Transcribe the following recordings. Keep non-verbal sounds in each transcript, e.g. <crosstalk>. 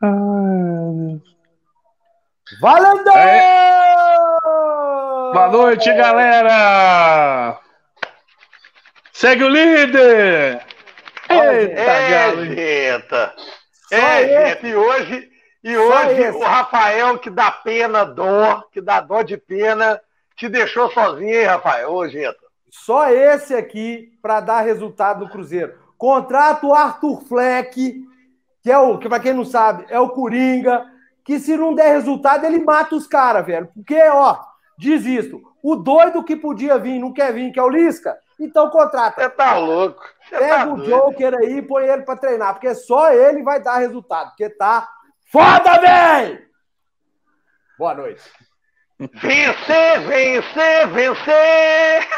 Ah, Valendo! É. Boa noite, galera! Segue o líder! Eita. Só É. E hoje, e hoje o Rafael, que dá pena, dó, que dá dó de pena, te deixou sozinho, hein, Rafael? Ô, Genta. Só esse aqui para dar resultado no Cruzeiro. Contrato Arthur Fleck, que é o, que para quem não sabe, é o Coringa, que se não der resultado, ele mata os caras, velho. Porque, ó, desisto. O doido que podia vir, não quer vir, que é o Lisca, então contrata. Você tá louco. Tá Pega o doido. Joker aí e põe ele pra treinar, porque só ele vai dar resultado, porque tá foda, véi! Boa noite. Vencer, vencer, vencer!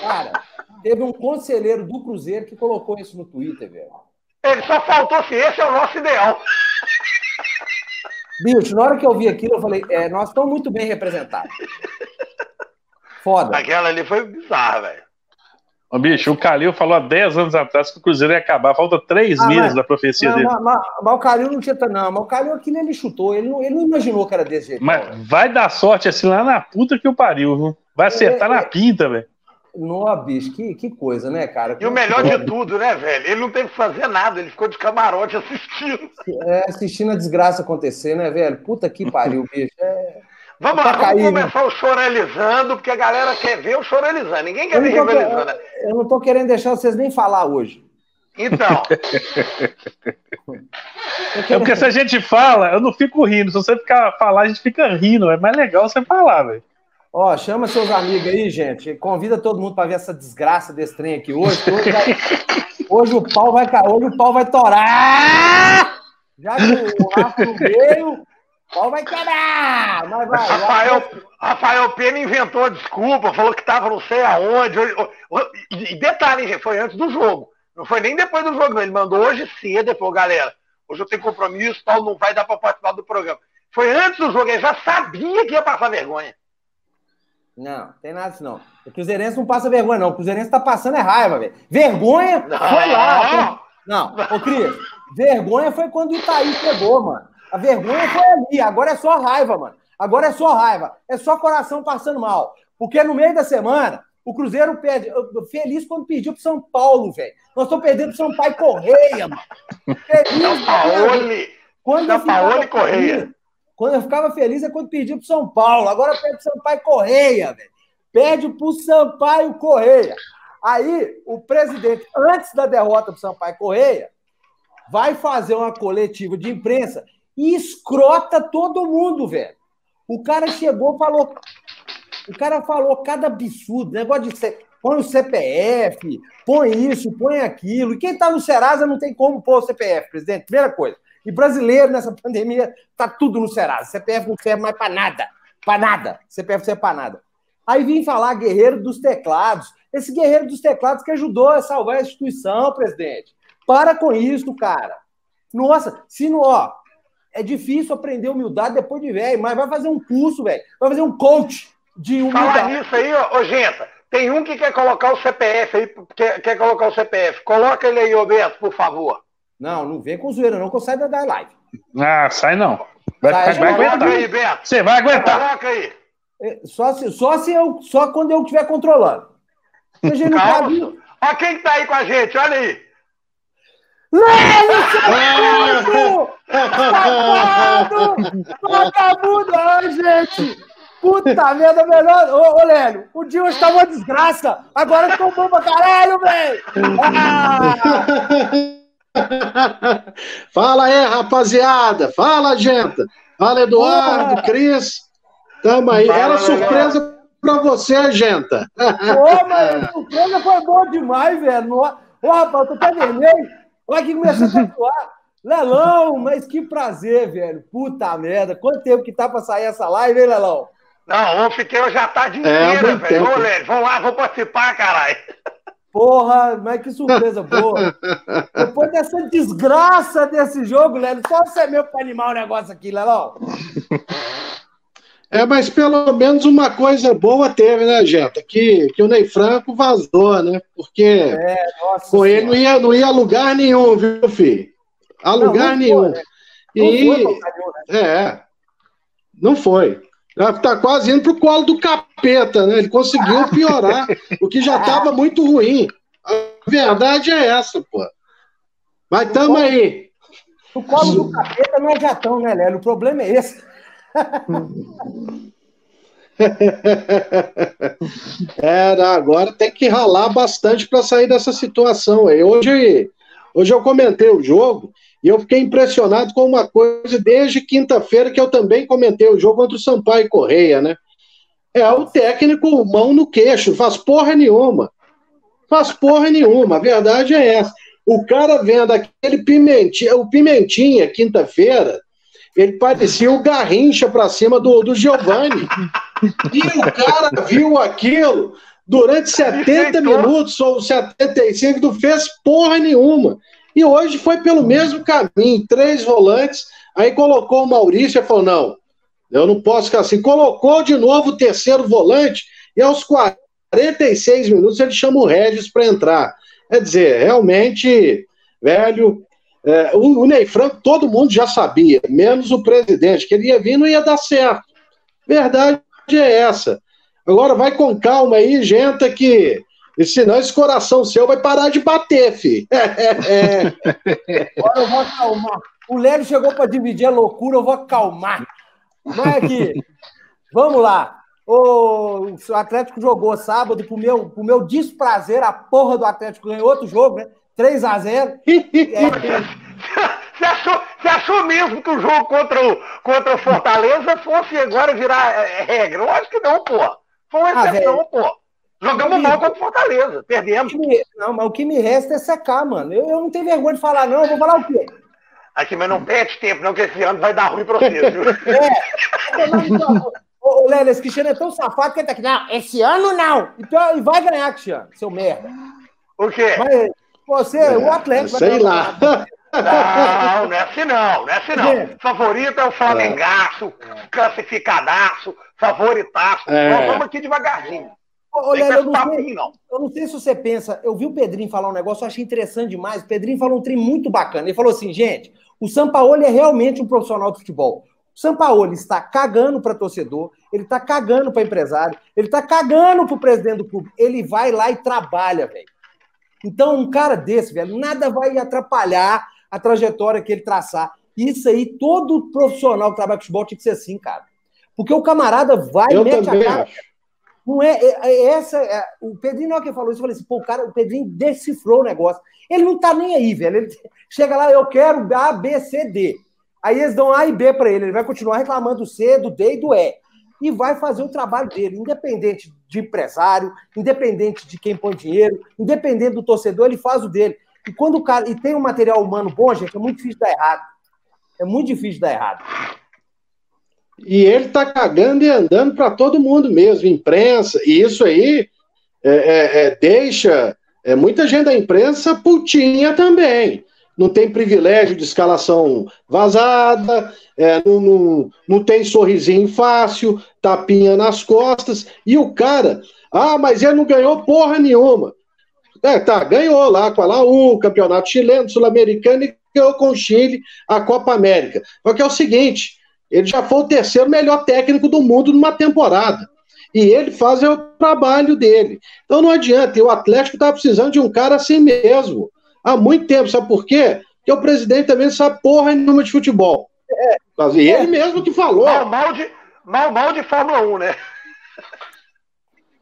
Cara, teve um conselheiro do Cruzeiro que colocou isso no Twitter, velho. Ele só faltou se esse é o nosso ideal. Bicho, na hora que eu vi aquilo, eu falei, é, nós estamos muito bem representados. Foda. Aquela ali foi bizarra, velho. Ô, bicho, o Calil falou há 10 anos atrás que o Cruzeiro ia acabar. Falta 3 Ah, meses mas- da profecia Não, dele. mas, mas- mas o Calil não tinha. Não, mas o Calil aquilo ele chutou. Ele não, ele não imaginou que era desse jeito. Mas não. vai dar sorte assim lá na puta que o pariu, viu? Vai acertar É, é. na pinta, velho. Nó, bicho, que, que coisa, né, cara? E o melhor de tudo, né, velho? Ele não teve que fazer nada, ele ficou de camarote assistindo. É, assistindo a desgraça acontecer, né, velho? Puta que pariu, bicho. É... Vamos Tá lá, vamos começar o chorelizando, porque a galera quer ver o chorelizando. Ninguém quer Eu ver não, tô, revelizando. né? eu não tô querendo deixar vocês nem falar hoje. Então, <laughs> É porque se a gente fala, eu não fico rindo. Se você ficar falar, a gente fica rindo. É mais legal você falar, velho. Ó, chama seus amigos aí, gente. Convida todo mundo para ver essa desgraça desse trem aqui hoje. Hoje, vai- hoje o pau vai cair, hoje o pau vai torar! Já que o Rafa não veio, o pau vai! Mas vai, Rafael, Rafael Pena inventou a desculpa, falou que tava não sei aonde. E detalhe, gente, foi antes do jogo. Não foi nem depois do jogo, não. Ele mandou hoje cedo, ele falou, galera, hoje eu tenho compromisso, tal, não vai dar para participar do programa. Foi antes do jogo, ele já sabia que ia passar vergonha. Não, tem nada disso não. O Cruzeirense não passa vergonha, não. O Cruzeirense tá passando é raiva, velho. Vergonha Não. foi lá. Não, ô Cris, vergonha foi quando o Itaí pegou, mano. A vergonha foi ali. Agora é só raiva, mano. Agora é só raiva. É só coração passando mal. Porque no meio da semana, o Cruzeiro perde. Feliz quando pediu pro São Paulo, velho. Nós estamos perdendo pro São Paulo e Correia, mano. <laughs> Feliz, São Paulo, quando São Paulo e Correia. Quando eu ficava feliz é quando perdia pro São Paulo. Agora perde pro Sampaio Correia, velho. Perde pro Sampaio Correia. Aí, o presidente, antes da derrota pro Sampaio Correia, vai fazer uma coletiva de imprensa e escrota todo mundo, velho. O cara chegou falou. O cara falou cada absurdo, negócio de. C- Põe o CPF, põe isso, põe aquilo. E quem tá no Serasa não tem como pôr o CPF, presidente. Primeira coisa. E brasileiro nessa pandemia tá tudo no Serasa. CPF não serve mais para nada. Para nada. CPF não serve para nada. Aí vim falar guerreiro dos teclados. Esse guerreiro dos teclados que ajudou a salvar a instituição, presidente. Para com isso, cara. Nossa, se não, ó, é difícil aprender humildade depois de velho, mas vai fazer um curso, velho. Vai fazer um coach de Falar humildade. nisso aí, ô, Genta, tem um que quer colocar o CPF aí, quer, quer colocar o CPF. Coloca ele aí, ô Beto, por favor. Não, não vem com zoeira, não, que eu saio da da live. Ah, sai não. Vai, Sai, vai, vai aguentar. aí, Beto. Você vai aguentar. Coloca aí. É, Só, se, só, se eu, só quando eu estiver controlando. A gente não pode. Ó quem que tá aí com a gente, olha aí. Lélio, Safado! Vagabundo! Ai, gente! Puta merda, melhor. Ô, ô Lélio, o dia hoje tá uma desgraça. Agora ficou bom pra caralho, velho! Ah! <laughs> Fala aí, rapaziada. Fala, gente. Fala, Eduardo. Cris. Tamo aí. Fala, Era surpresa pra você, gente. Ô, mas a surpresa foi boa demais, velho. Ô, rapaz, eu tô até vermelho. Olha que começou a tatuar. Lelão, mas que prazer, velho. Puta merda. Quanto tempo que tá pra sair essa live, hein, Lelão? Não, ontem fiquei hoje à tarde É, inteira, muito velho. Ô, tempo. Lélio, vamos lá, vou participar, caralho. Porra, mas que surpresa <laughs> boa. Depois dessa desgraça desse jogo, Lélio, só você mesmo pra animar o negócio aqui, Lelão. É, mas pelo menos uma coisa boa teve, né, gente? Que, que o Ney Franco vazou, né? Porque Nossa com ele não ia, não ia a lugar nenhum, viu, filho? A lugar não, nenhum. Foi, né? e, foi, né? É, não foi. Está quase indo para o colo do capeta, né? Ele conseguiu piorar <laughs> o que já estava muito ruim. A verdade é essa, pô. Mas tamo aí. O colo do capeta não é gatão, né, Lélio? O problema é esse. <laughs> Era, agora tem que ralar bastante para sair dessa situação aí. Hoje, hoje eu comentei o jogo e eu fiquei impressionado com uma coisa desde quinta-feira que eu também comentei o jogo contra o Sampaio Correia, né? É o técnico mão no queixo, faz porra nenhuma. Faz porra nenhuma, a verdade é essa. O cara vendo aquele pimentinha, o pimentinha quinta-feira, ele parecia o Garrincha para cima do, do Giovanni. E o cara viu aquilo durante 70 minutos ou 75, não fez porra nenhuma. E hoje foi pelo mesmo caminho, três volantes, aí colocou o Maurício e falou: não, eu não posso ficar assim. Colocou de novo o terceiro volante, e aos 46 minutos ele chama o Regis para entrar. Quer dizer, realmente, velho, é, o, o Ney Franco, todo mundo já sabia, menos o presidente, que ele ia vir e não ia dar certo. Verdade é essa. Agora vai com calma aí, gente, que senão esse coração seu vai parar de bater, fi. <laughs> Agora eu vou acalmar. O Lélio chegou para dividir a loucura, eu vou acalmar. Mas aqui, vamos lá. O, Atlético jogou sábado, pro meu, pro meu desprazer, a porra do Atlético ganhou outro jogo, né? 3 a 0 <laughs> é, Você achou, você achou mesmo que o jogo contra o, contra o Fortaleza fosse agora virar é, regra? Acho que não, pô. Foi uma ah, exceção, ah, pô. Jogamos mal contra o Fortaleza, perdemos. Me, não, mas o que me resta é secar, mano. Eu, eu não tenho vergonha de falar, não. Eu vou falar o quê? Aqui, mas não perde tempo, não, que esse ano vai dar ruim pra você, viu? <laughs> É. Ô, Lélia, esse Cristiano é tão safado que ele tá aqui. Não, esse ano não. Então, e vai ganhar, Cristiano, seu merda. O quê? Mas você, é, o Atlético. Sei lá. Não, não é assim não, não é assim não. Favorito é o Flamengaço, é. classificadaço, favoritaço. É. Nós vamos aqui devagarzinho. Olha, eu não, sei, não. eu não sei se você pensa, eu vi o Pedrinho falar um negócio, eu achei interessante demais. O Pedrinho falou um trem muito bacana. Ele falou assim, gente, o Sampaoli é realmente um profissional de futebol. O Sampaoli está cagando para torcedor, ele está cagando para empresário, ele está cagando para o presidente do clube. Ele vai lá e trabalha, velho. Então, um cara desse, velho, nada vai atrapalhar a trajetória que ele traçar. Isso aí, todo profissional que trabalha com futebol tinha que ser assim, cara. Porque o camarada vai, Eu mete a cara. Acho. Não é, é, é essa. É, o Pedrinho não é que falou isso. Eu falei assim, pô, o cara, o Pedrinho decifrou o negócio. Ele não tá nem aí, velho. Ele chega lá, eu quero A, B, C, D. Aí eles dão A e B para ele. Ele vai continuar reclamando do C, do D e do E. E vai fazer o trabalho dele, independente de empresário, independente de quem põe dinheiro, independente do torcedor, ele faz o dele. E quando o cara. E tem um material humano bom, gente, é muito difícil dar errado. É muito difícil dar errado. E ele tá cagando e andando para todo mundo mesmo, imprensa, e isso aí é, é, é, deixa é, muita gente da imprensa putinha também. Não tem privilégio de escalação vazada, é, não, não, não tem sorrisinho fácil, tapinha nas costas, e o cara, ah, mas ele não ganhou porra nenhuma. É, tá, ganhou lá com a Laú, Campeonato Chileno, Sul-Americano e ganhou com o Chile a Copa América. Só que é o seguinte, ele já foi o terceiro melhor técnico do mundo numa temporada. E ele faz o trabalho dele. Então não adianta, e o Atlético está precisando de um cara assim mesmo. Há muito tempo, sabe por quê? Porque o presidente também sabe porra nenhuma de futebol. É, e ele é. mesmo que falou. Mal, mal, de, mal, mal de Fórmula 1, né?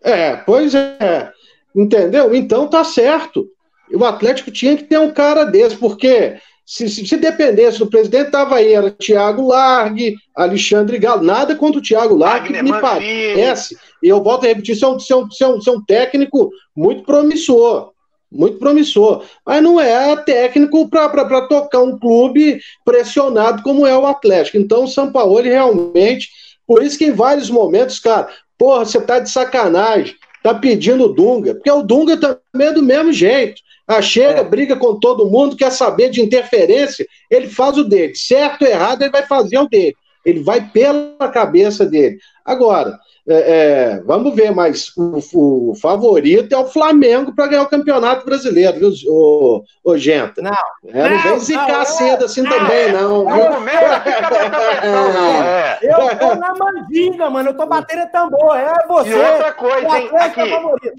É, pois é. Entendeu? Então tá certo. O Atlético tinha que ter um cara desse, porque se, se, se dependesse do presidente, tava aí, era Thiago Largue, Alexandre Galo, nada contra o Thiago Largue, que me parece, e eu volto a repetir, isso é um, isso é um, isso é um, isso é um técnico muito promissor, muito promissor, mas não é técnico para tocar um clube pressionado como é o Atlético. Então, o São Paulo realmente, por isso que em vários momentos, cara, porra, você tá de sacanagem, tá pedindo o Dunga, porque o Dunga também é do mesmo jeito. Ah, chega, é. briga com todo mundo, quer saber de interferência, ele faz o dele. Certo ou errado, ele vai fazer o dele. Ele vai pela cabeça dele. Agora, é, é, vamos ver, mas o, o, favorito é o Flamengo para ganhar o Campeonato Brasileiro, viu, o, o Genta? Não. É, não, vem zicar cedo assim não, também, não. Viu? <laughs> É. Eu tô na mandinga, mano. Eu tô batendo tambor. É você. E outra coisa, hein? Aqui.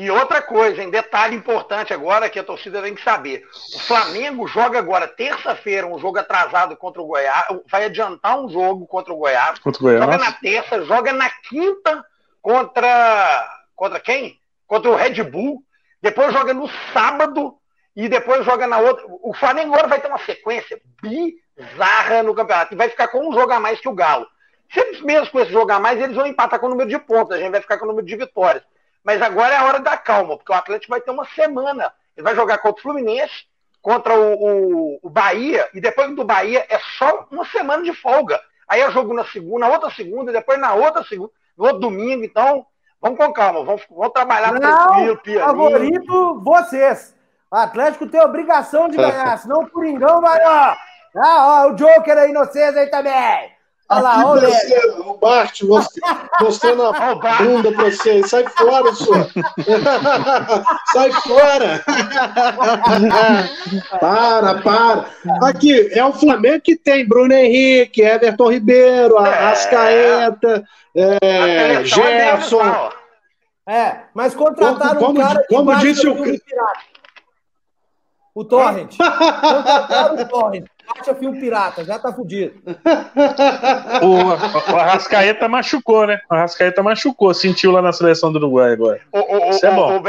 E outra coisa, em detalhe importante agora que a torcida tem que saber. O Flamengo joga agora, terça-feira, um jogo atrasado contra o Goiás. Vai adiantar um jogo contra o Goiás. Contra o Goiás. Joga na terça, joga na quinta contra. Contra quem? Contra o Red Bull. Depois joga no sábado e depois joga na outra. O Flamengo agora vai ter uma sequência bizarra no campeonato. E vai ficar com um jogo a mais que o Galo. Se eles mesmo com esse jogo a mais, eles vão empatar com o número de pontos. A gente vai ficar com o número de vitórias. Mas agora é a hora da calma, porque o Atlético vai ter uma semana. Ele vai jogar contra o Fluminense, contra o, o, o Bahia, e depois do Bahia é só uma semana de folga. Aí é jogo na segunda, na outra segunda, depois na outra segunda, no outro domingo. Então, vamos com calma, vamos, vamos trabalhar Não, tranquilo, pianinho. Favorito, vocês. O Atlético tem obrigação de ganhar, <laughs> senão o Coringão vai, ó. Ah, ó, o Joker aí no vocês aí também. Olha lá, olha. Você, o Bart mostrando a <laughs> bunda pra você. Sai fora, senhor. <laughs> Sai fora. <laughs> para, para. Aqui, é o Flamengo que tem Bruno Henrique, Everton Ribeiro, é. Arrascaeta, é, Gerson. É, mas contrataram como, um cara como, como disse o... O Torrent. contrataram o Torrent a fio pirata, já tá fudido. O, o Arrascaeta machucou, né? O Arrascaeta machucou, sentiu lá na seleção do Uruguai agora. O, o, Isso é bom.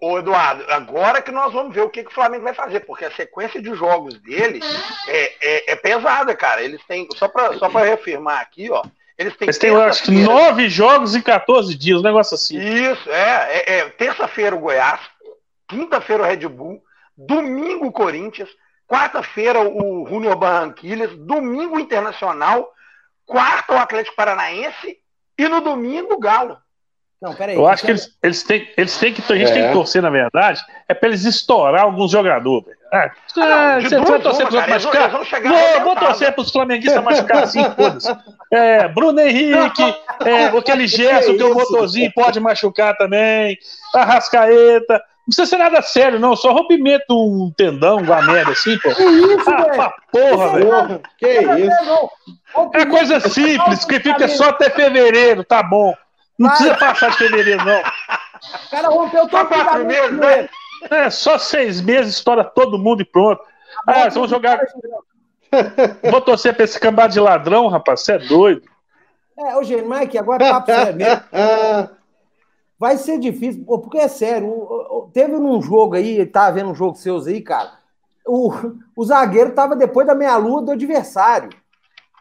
O, Eduardo, agora que nós vamos ver o que, que o Flamengo vai fazer, porque a sequência de jogos dele é, é, é pesada, cara. Eles têm, só pra, só pra reafirmar aqui, ó. Eles têm, Eles têm acho que nove jogos em 14 dias, um negócio assim. Isso, é. é, é terça-feira o Goiás, quinta-feira o Red Bull, domingo o Corinthians, quarta-feira o Júnior Barranquilhas, domingo o Internacional, quarta o Atlético Paranaense e no domingo o Galo. Não, peraí. Eu acho que eles, eles, têm, eles têm que. A gente é. tem que torcer, na verdade, é para eles estourar alguns jogadores. Ah, ah, você vai torcer para os machucar? Vou, vou torcer para os flamenguistas machucar assim, <laughs> foda-se. É, Bruno Henrique, <laughs> é, aquele Gerson, que o motorzinho pode machucar também. Arrascaeta. Não precisa ser nada sério, não. Só rompimento um tendão, uma merda assim, pô. Que isso, ah, velho? Porra, velho. Que isso? É coisa simples, que fica só até fevereiro, tá bom. Não Vai. precisa passar de fevereiro, não. O cara rompeu todo quatro meses, né? É, só seis meses, estoura todo mundo e pronto. Ah, vamos jogar. Vou torcer pra esse cambado de ladrão, rapaz. Você é doido. É, ô, gente, Mike, agora é papo sério mesmo. <laughs> vai ser difícil, porque é sério, teve num jogo aí, tá vendo um jogo seus aí, cara, o, o zagueiro tava depois da meia-lua do adversário.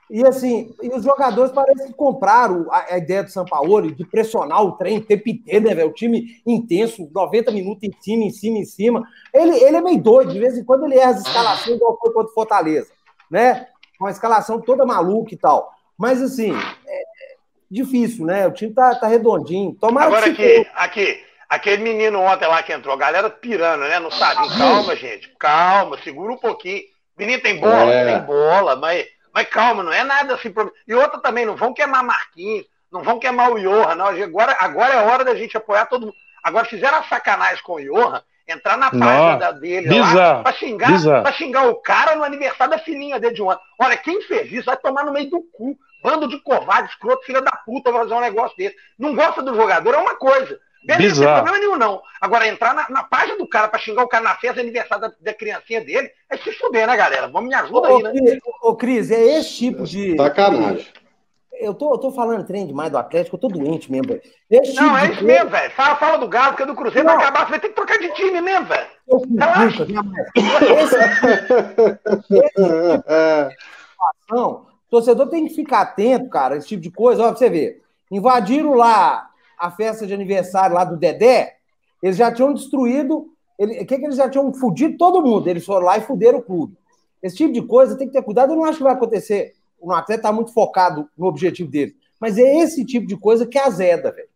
E assim, e os jogadores parecem que compraram a, a ideia do São Paulo de pressionar o trem o tempo inteiro, né, velho? O time intenso, 90 minutos em cima, em cima, em cima. Ele, ele é meio doido, de vez em quando ele erra as escalações igual foi contra o Fortaleza, né? Uma escalação toda maluca e tal. Mas assim, é, difícil, né? O time tá, tá redondinho. Tomara Agora aqui, aqui, aquele menino ontem lá que entrou, a galera pirando, né? Não sabe. Calma, gente. Calma, segura um pouquinho. Menino tem bola, é. tem bola, mas, mas calma, não é nada assim. E outra também, não vão queimar Marquinhos, não vão queimar o Iorra, não. Agora, agora é hora da gente apoiar todo mundo. Agora fizeram a sacanagem com o Iorra, entrar na página dele bizarro, lá pra xingar, pra xingar o cara no aniversário da filhinha dele de um ano. Olha, quem fez isso vai tomar no meio do cu. Bando de covarde, escroto, filha da puta, vai fazer um negócio desse. Não gosta do jogador, é uma coisa. Beleza, não tem problema nenhum, não. Agora, entrar na, na página do cara pra xingar o cara na festa de aniversário da, da criancinha dele, é se fuder, né, galera? Vamos me ajuda aí, né? Ô, Cris, é esse tipo de. Sacanagem. Eu tô, eu tô falando trem demais do Atlético, eu tô doente mesmo, velho. Tipo não, é isso mesmo, velho. Fala, fala do Galo, que é do Cruzeiro não. vai acabar, você vai ter que trocar de time mesmo, velho. Nunca, esse, esse tipo de <laughs> torcedor tem que ficar atento, cara, esse tipo de coisa. Ó, pra você ver. Invadiram lá a festa de aniversário lá do Dedé, eles já tinham destruído. O que, que eles já tinham fudido todo mundo? Eles foram lá e fuderam o clube. Esse tipo de coisa tem que ter cuidado. Eu não acho que vai acontecer. O atleta está muito focado no objetivo dele. Mas é esse tipo de coisa que azeda, velho.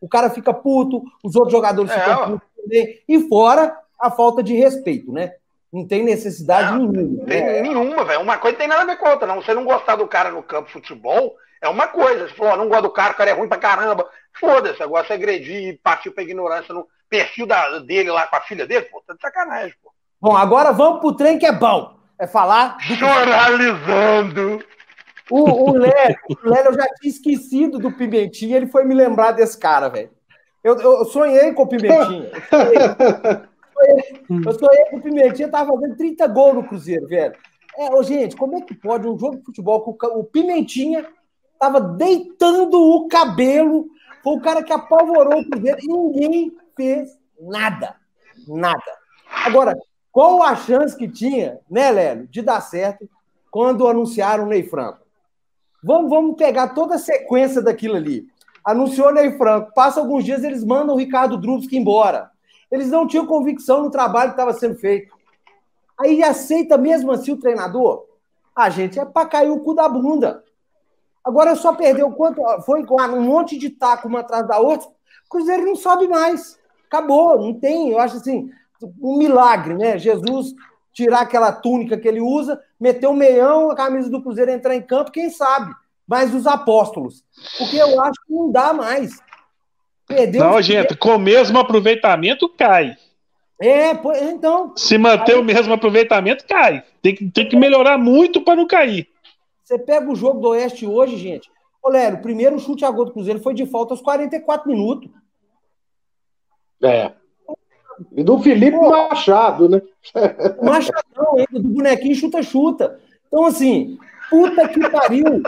O cara fica puto, os outros jogadores é, ficam putos também. E fora a falta de respeito, né? Não tem necessidade não, nenhuma. Tem né? nenhuma, velho. Uma coisa tem nada a ver com outra, não. Você não gostar do cara no campo de futebol é uma coisa. Você falou, não gosta do cara, o cara é ruim pra caramba. Foda-se, agora você agredir e partir pra ignorância no perfil da, dele lá com a filha dele, pô, tá de sacanagem, pô. Bom, agora vamos pro trem que é bom. É falar. Do... Choralizando. O, o Lélio, o Lélio, eu já tinha esquecido do Pimentinha, ele foi me lembrar desse cara, velho. Eu, eu sonhei com o Pimentinha. <laughs> Eu sonhei, com o Pimentinha, tava fazendo 30 gols no Cruzeiro, velho. É, ô, gente, como é que pode um jogo de futebol com o Pimentinha tava deitando o cabelo, foi o cara que apavorou o Cruzeiro e ninguém fez nada. Nada. Agora, qual a chance que tinha, né, Lélio, de dar certo quando anunciaram o Ney Franco? Vamos, vamos pegar toda a sequência daquilo ali. Anunciou o Ney Franco, passa alguns dias, eles mandam o Ricardo Drubsky embora. Eles não tinham convicção no trabalho que estava sendo feito. Aí aceita mesmo assim o treinador? A gente é para cair o cu da bunda. Agora só perdeu quanto? Foi um monte de taco uma atrás da outra. O Cruzeiro não sobe mais. Acabou, não tem. Eu acho assim, um milagre, né? Jesus tirar aquela túnica que ele usa, meter o um meião, a camisa do Cruzeiro entrar em campo, quem sabe? Mas os apóstolos. Porque eu acho que não dá mais. Perdeu não, gente, com o mesmo aproveitamento cai. É, então. Se manter aí... o mesmo aproveitamento, cai. Tem que, tem que melhorar muito para não cair. Você pega o jogo do Oeste hoje, gente. Ô, Léo, o primeiro chute a gol do Cruzeiro foi de falta aos 44 minutos. É. E do Felipe Pô, Machado, né? Machadão ainda, do bonequinho chuta-chuta. Então, assim, puta que pariu.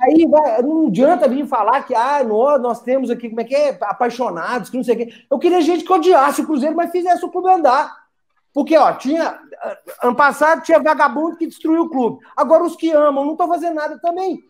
Aí vai, não adianta vir falar que ah, nós, nós temos aqui, como é que é? Apaixonados, que não sei o quê. Eu queria gente que odiasse o Cruzeiro, mas fizesse o clube andar. Porque, ó, tinha. Ano passado tinha vagabundo que destruiu o clube. Agora os que amam não estão fazendo nada também.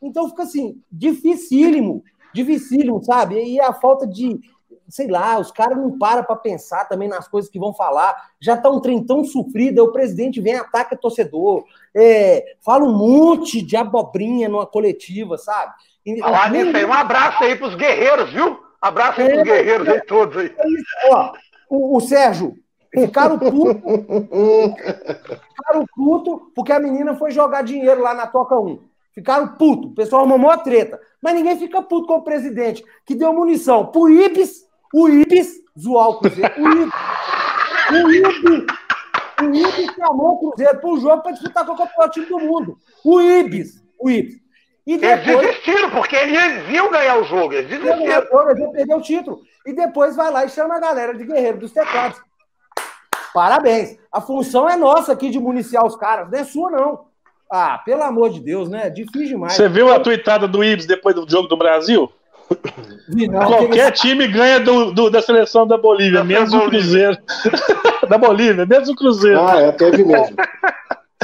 Então fica assim, dificílimo, dificílimo, sabe? E a falta de, sei lá, os caras não param para pensar também nas coisas que vão falar. Já tá um trem tão sofrido, o presidente vem ataca torcedor, é, fala um monte de abobrinha numa coletiva, sabe? Falar nisso aí, um abraço aí pros guerreiros, viu? Abraço aí é, pros guerreiros aí, todos aí. É ó, o, o Sérgio, ficaram puto, ficaram puto porque a menina foi jogar dinheiro lá na Toca 1. Ficaram puto, o pessoal mamou a treta. Mas ninguém fica puto com o presidente, que deu munição pro Ibis o Ibis zoar o Cruzeiro. O Ibis, o Ibis, o Ibis chamou o Cruzeiro para o jogo para disputar com o campeão time do mundo. O Ibis, o Ibis. E depois, eles desistiram, porque eles iam ganhar o jogo. Eles desistiram. Eles iam perder o título. E depois vai lá e chama a galera de guerreiro dos teclados. Parabéns. A função é nossa aqui de municiar os caras, não é sua, não. Ah, pelo amor de Deus, né? Difícil demais. Você viu a tuitada do Ibis depois do jogo do Brasil? Qualquer time ganha do, do, da seleção da Bolívia, da menos Bolívia. o Cruzeiro. <laughs> da Bolívia, menos o Cruzeiro. Ah, é, teve mesmo.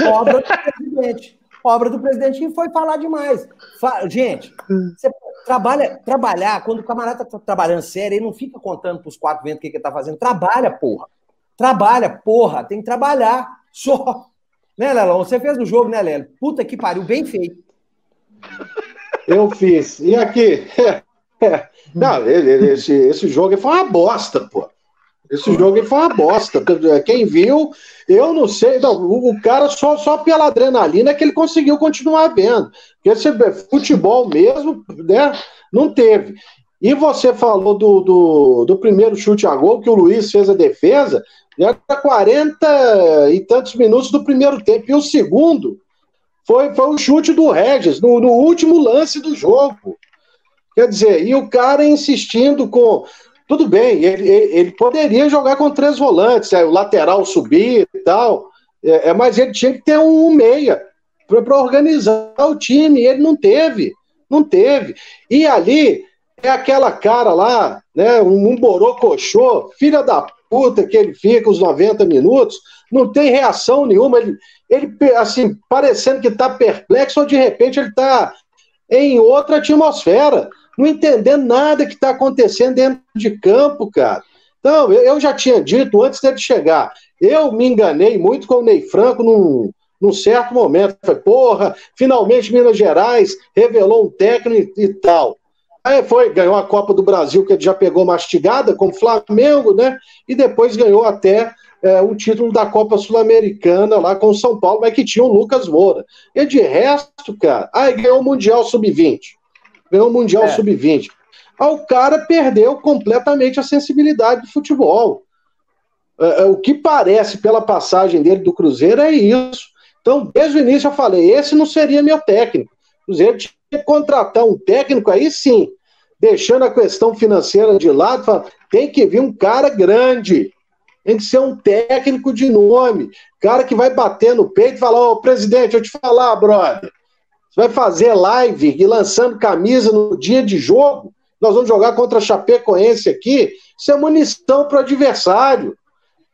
Obra do presidente. Obra do presidente que foi falar demais. Gente, você trabalha, trabalhar, quando o camarada tá trabalhando sério, ele não fica contando pros quatro ventos o que, que ele tá fazendo. Trabalha, porra. Trabalha, porra. Tem que trabalhar. Só. Né, Lelão? Você fez o jogo, né, Lelo? Puta que pariu, bem feito. Eu fiz. E aqui? É. <laughs> Não, esse, esse jogo foi uma bosta, pô. Esse jogo foi uma bosta. Quem viu, eu não sei. Não, o cara só, só pela adrenalina que ele conseguiu continuar vendo. Porque esse futebol mesmo, né? Não teve. E você falou do, do, do primeiro chute a gol, que o Luiz fez a defesa, já 40 e tantos minutos do primeiro tempo. E o segundo foi, foi o chute do Regis, no, no último lance do jogo. Quer dizer, e o cara insistindo com. Tudo bem, ele, ele poderia jogar com três volantes, o lateral subir e tal, é, é mas ele tinha que ter um, um meia para organizar o time, e ele não teve, não teve. E ali é aquela cara lá, né, um, um borocochô, filha da puta que ele fica os 90 minutos, não tem reação nenhuma, ele, ele assim, parecendo que está perplexo, ou de repente ele está em outra atmosfera não entendendo nada que está acontecendo dentro de campo, cara. Então, eu já tinha dito antes dele chegar, eu me enganei muito com o Ney Franco num, num certo momento. Falei, porra, finalmente Minas Gerais revelou um técnico e tal. Aí foi, ganhou a Copa do Brasil, que ele já pegou mastigada, com o Flamengo, né? E depois ganhou até é, um título da Copa Sul-Americana lá com o São Paulo, mas que tinha o Lucas Moura. E de resto, cara, aí ganhou o Mundial Sub-20. Ganhou o Mundial é. Sub-20. Aí o cara perdeu completamente a sensibilidade do futebol. É, é, o que parece pela passagem dele do Cruzeiro é isso. Então, desde o início eu falei, esse não seria meu técnico. O Cruzeiro tinha que contratar um técnico aí sim, deixando a questão financeira de lado, fala, tem que vir um cara grande, tem que ser um técnico de nome, cara que vai bater no peito e falar, ô oh, presidente, eu te falar, brother, vai fazer live e lançando camisa no dia de jogo, nós vamos jogar contra a Chapecoense aqui, isso é munição para o adversário.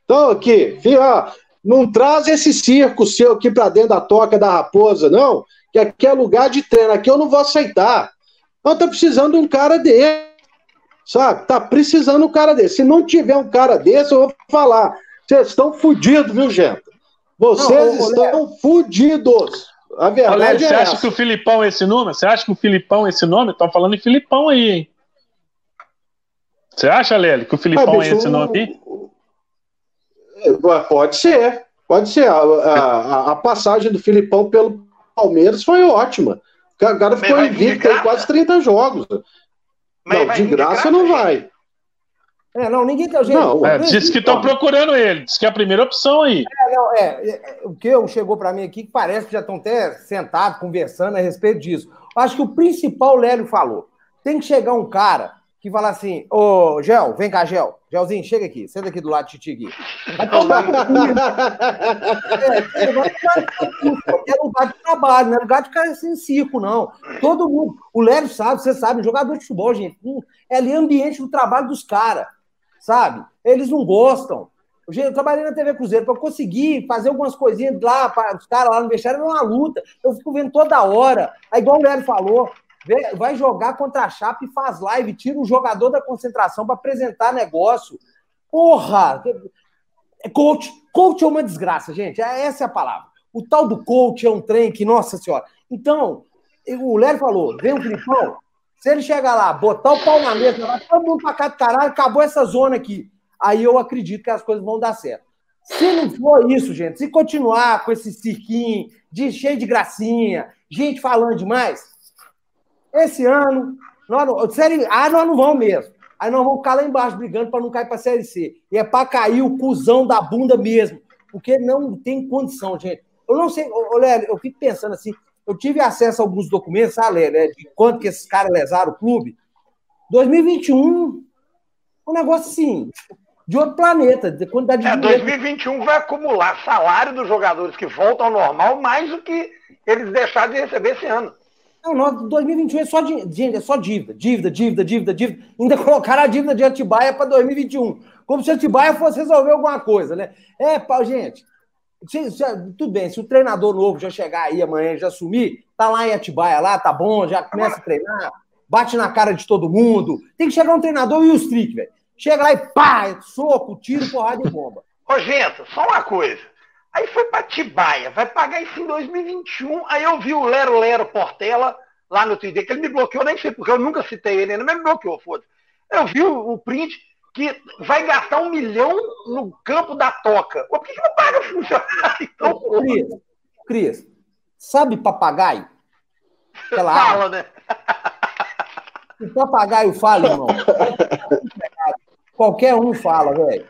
Então, aqui, filho, ó, não traz esse circo seu aqui para dentro da toca da raposa, não, que aqui é lugar de treino, aqui eu não vou aceitar. Então tá precisando de um cara desse, sabe? Tá precisando de um cara desse. Se não tiver um cara desse, eu vou falar, vocês estão fodidos, viu, gente? Vocês não, estão fodidos. A verdade Olha, é você acha que o Filipão é esse nome? Você acha que o Filipão é esse nome? Estão falando em Filipão aí, hein? Você acha, Lélio, que o Filipão ah, é esse nome aí? Pode ser, pode ser. A, a, a, passagem do Filipão pelo Palmeiras foi ótima. O cara ficou invicto em quase 30 jogos. Mas não, de graça, de graça não vai. É, não, ninguém tá. Gente, não, é, disse que estão procurando ele, disse que é a primeira opção aí. É, não, é, é o que chegou para mim aqui, que parece que já estão até sentados, conversando a respeito disso. Acho que o principal, Lélio falou. Tem que chegar um cara que fala assim: Ô, Gel, vem cá, Gel. Gelzinho, chega aqui, senta aqui do lado de Titi Vai tomar é, é lugar de trabalho, não é lugar de ficar assim, circo, não. Todo mundo, o Léo sabe, você sabe, jogador de futebol, gente, hum, é ali ambiente do trabalho dos caras, sabe? Eles não gostam. Eu trabalhei na TV Cruzeiro para conseguir fazer algumas coisinhas lá, para os caras lá no vestiário, era uma luta. Eu fico vendo toda hora. É igual o Léo falou, vai jogar contra a Chape e faz live, tira o jogador da concentração para apresentar negócio. Porra! Coach, coach é uma desgraça, gente. É, essa é a palavra. O tal do coach é um trem que, nossa senhora. Então, o Léo falou: vem o Filipão, se ele chegar lá, botar o pau na mesa, vai todo mundo pra cá do caralho, acabou essa zona aqui. Aí eu acredito que as coisas vão dar certo. Se não for isso, gente, se continuar com esse cirquinho de cheio de gracinha, gente falando demais, esse ano, nós, série A nós não vamos mesmo. Aí nós vamos ficar lá embaixo brigando para não cair para Série C. E é para cair o cuzão da bunda mesmo. Porque não tem condição, gente. Eu não sei, olha, eu fico pensando assim, eu tive acesso a alguns documentos, sabe, né, de quanto que esses caras lesaram o clube. 2021, um negócio assim, de outro planeta, de quantidade de é, 2021 vai acumular salário dos jogadores que voltam ao normal mais do que eles deixaram de receber esse ano. Não, nós, 2021 é só, gente, é só dívida, dívida, dívida, dívida, dívida. Ainda <laughs> colocaram a dívida de Atibaia para 2021. Como se Atibaia fosse resolver alguma coisa, né? É, gente. Se, se, tudo bem, se o treinador novo já chegar aí amanhã já sumir, tá lá em Atibaia, lá, tá bom, já começa a treinar, bate na cara de todo mundo. Tem que chegar um treinador e o streak, velho. Chega lá e pá, soco, tiro, porrada e bomba. <laughs> Ô, gente, só uma coisa. Aí foi para Tibaia, vai pagar isso em 2021. Aí eu vi o Lero Lero Portela lá no Twitter, que ele me bloqueou, nem sei porque eu nunca citei ele, ele me bloqueou, foda Eu vi o, o, print que vai gastar um milhão no campo da toca. Por que, que não paga funcionário? Então, Cris, Cris, sabe papagaio? Aquela fala, né? <laughs> O papagaio fala, irmão. Qualquer um fala, velho.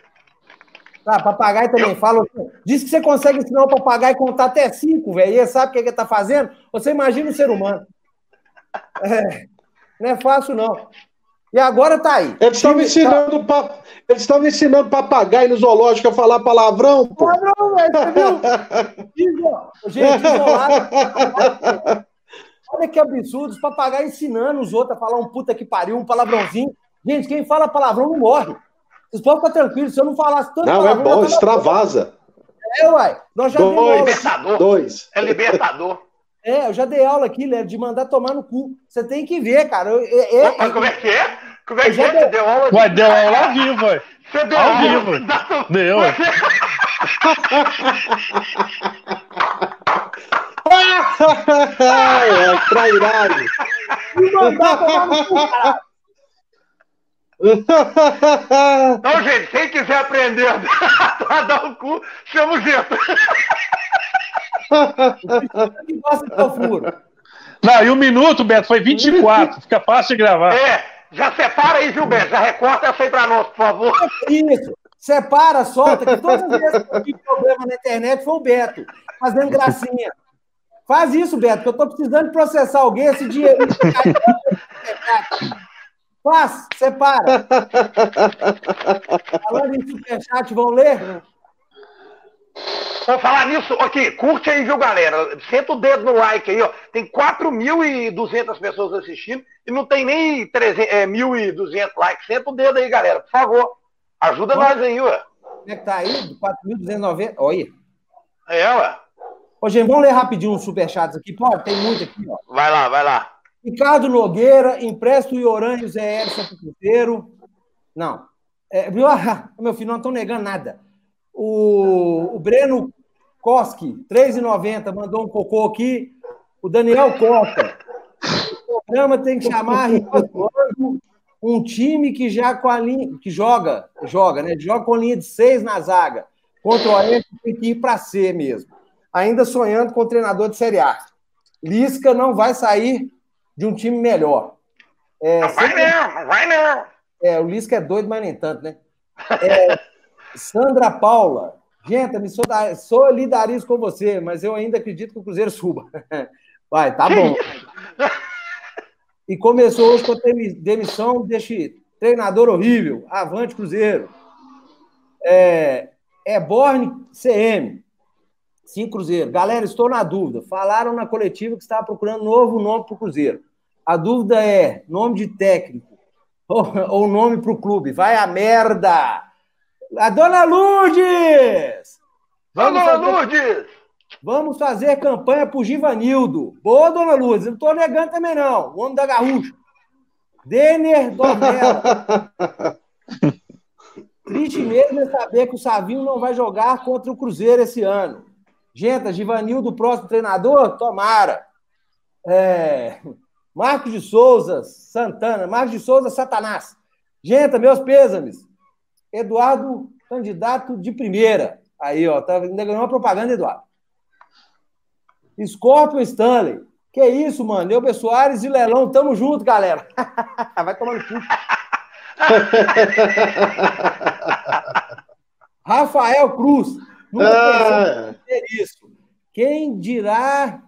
Ah, papagaio também fala. Diz que você consegue ensinar o papagaio a contar até cinco, velho. E ele sabe o que ele está fazendo? Você imagina o ser humano. É, não é fácil, não. E agora tá aí. Eles estavam ensinando, pa... Eles estavam ensinando papagaio no zoológico a falar palavrão, pô. Palavrão, velho, você viu? <laughs> Gente, isolado. <laughs> Olha que absurdo, os papagaios ensinando os outros a falar um puta que pariu, um palavrãozinho. Gente, quem fala palavrão não morre. Vocês podem ficar tranquilos, se eu não falasse tanto. Não, é bom, extravasa. É, uai. Nós já dois, libertador. Dois. É libertador. É, eu já dei aula aqui, né, de mandar tomar no cu. Você tem que ver, cara. Eu, é, é, como é que é? Como é que é? Você deu aula? Ué, deu aula ao vivo, ué. Você deu ao aula? vivo. Da... Deu, ué. <laughs> é, trairado. Me mandar tomar no cu. Então, gente, quem quiser aprender a <laughs> dar o cu, chama o Gento. <laughs> Não, e um minuto, Beto, foi 24. Fica fácil de gravar. É, já separa aí, viu, Beto? Já recorta essa aí pra nós, por favor. Isso. Separa, solta, que todas as vezes que eu tive problema na internet foi o Beto, fazendo gracinha. Faz isso, Beto, que eu estou precisando processar alguém esse dinheiro. Faz, separa. Falando em superchat, vão ler? Vamos falar nisso, aqui, curte aí, viu, galera? Senta o dedo no like aí, ó. Tem 4.200 pessoas assistindo e não tem nem 300, é, 1.200 likes. Senta o dedo aí, galera, por favor. Ajuda nós aí, ué. Como é que tá aí? 4.290? Olha. É, ué. Ô, gente, vamos ler rapidinho uns superchats aqui. Pode? Tem muito aqui, ó. Vai lá, vai lá. Ricardo Nogueira, empresto o Ioran e o Zé Edson pro Cruzeiro. Não. É, <laughs> meu filho, não estão negando nada. O, o Breno Koski, 3,90, mandou um cocô aqui. O Daniel Costa. O programa tem que chamar um time que já com a linha, que joga, joga, né? Joga com a linha de seis na zaga. Contra o Oeste tem que ir para C mesmo. Ainda sonhando com o treinador de Série A. Lisca não vai sair de um time melhor. É, não vai não, não vai não. É, o Lisca é doido, mas nem tanto, né? É, Sandra Paula. Gente, me solidarizo com você, mas eu ainda acredito que o Cruzeiro suba. <laughs> Vai, tá bom. E começou hoje com a demissão deste treinador horrível. Avante Cruzeiro. É, é Borne CM. Sim, Cruzeiro. Galera, estou na dúvida. Falaram na coletiva que estava procurando novo nome para o Cruzeiro. A dúvida é nome de técnico ou, <laughs> ou nome para o clube. Vai a merda! A Dona Lourdes! Vamos Dona fazer... Lourdes! Vamos fazer campanha para o Givanildo. Boa, Dona Lourdes. Não estou negando também, não. O homem da Gaúcha. Denner Dornella. <laughs> Triste mesmo é saber que o Savinho não vai jogar contra o Cruzeiro esse ano. Gente, Givanildo, próximo treinador? Tomara. É... Marcos de Souza, Santana. Marcos de Souza, Satanás. Gente, meus pêsames. Eduardo, candidato de primeira. Aí, ó, tá, ainda ganhou uma propaganda, Eduardo. Scorpio Stanley. Que isso, mano? Neuber Soares e Lelão, tamo junto, galera. <laughs> Vai tomando cu. <laughs> Rafael Cruz. Nunca ah. isso. Quem dirá,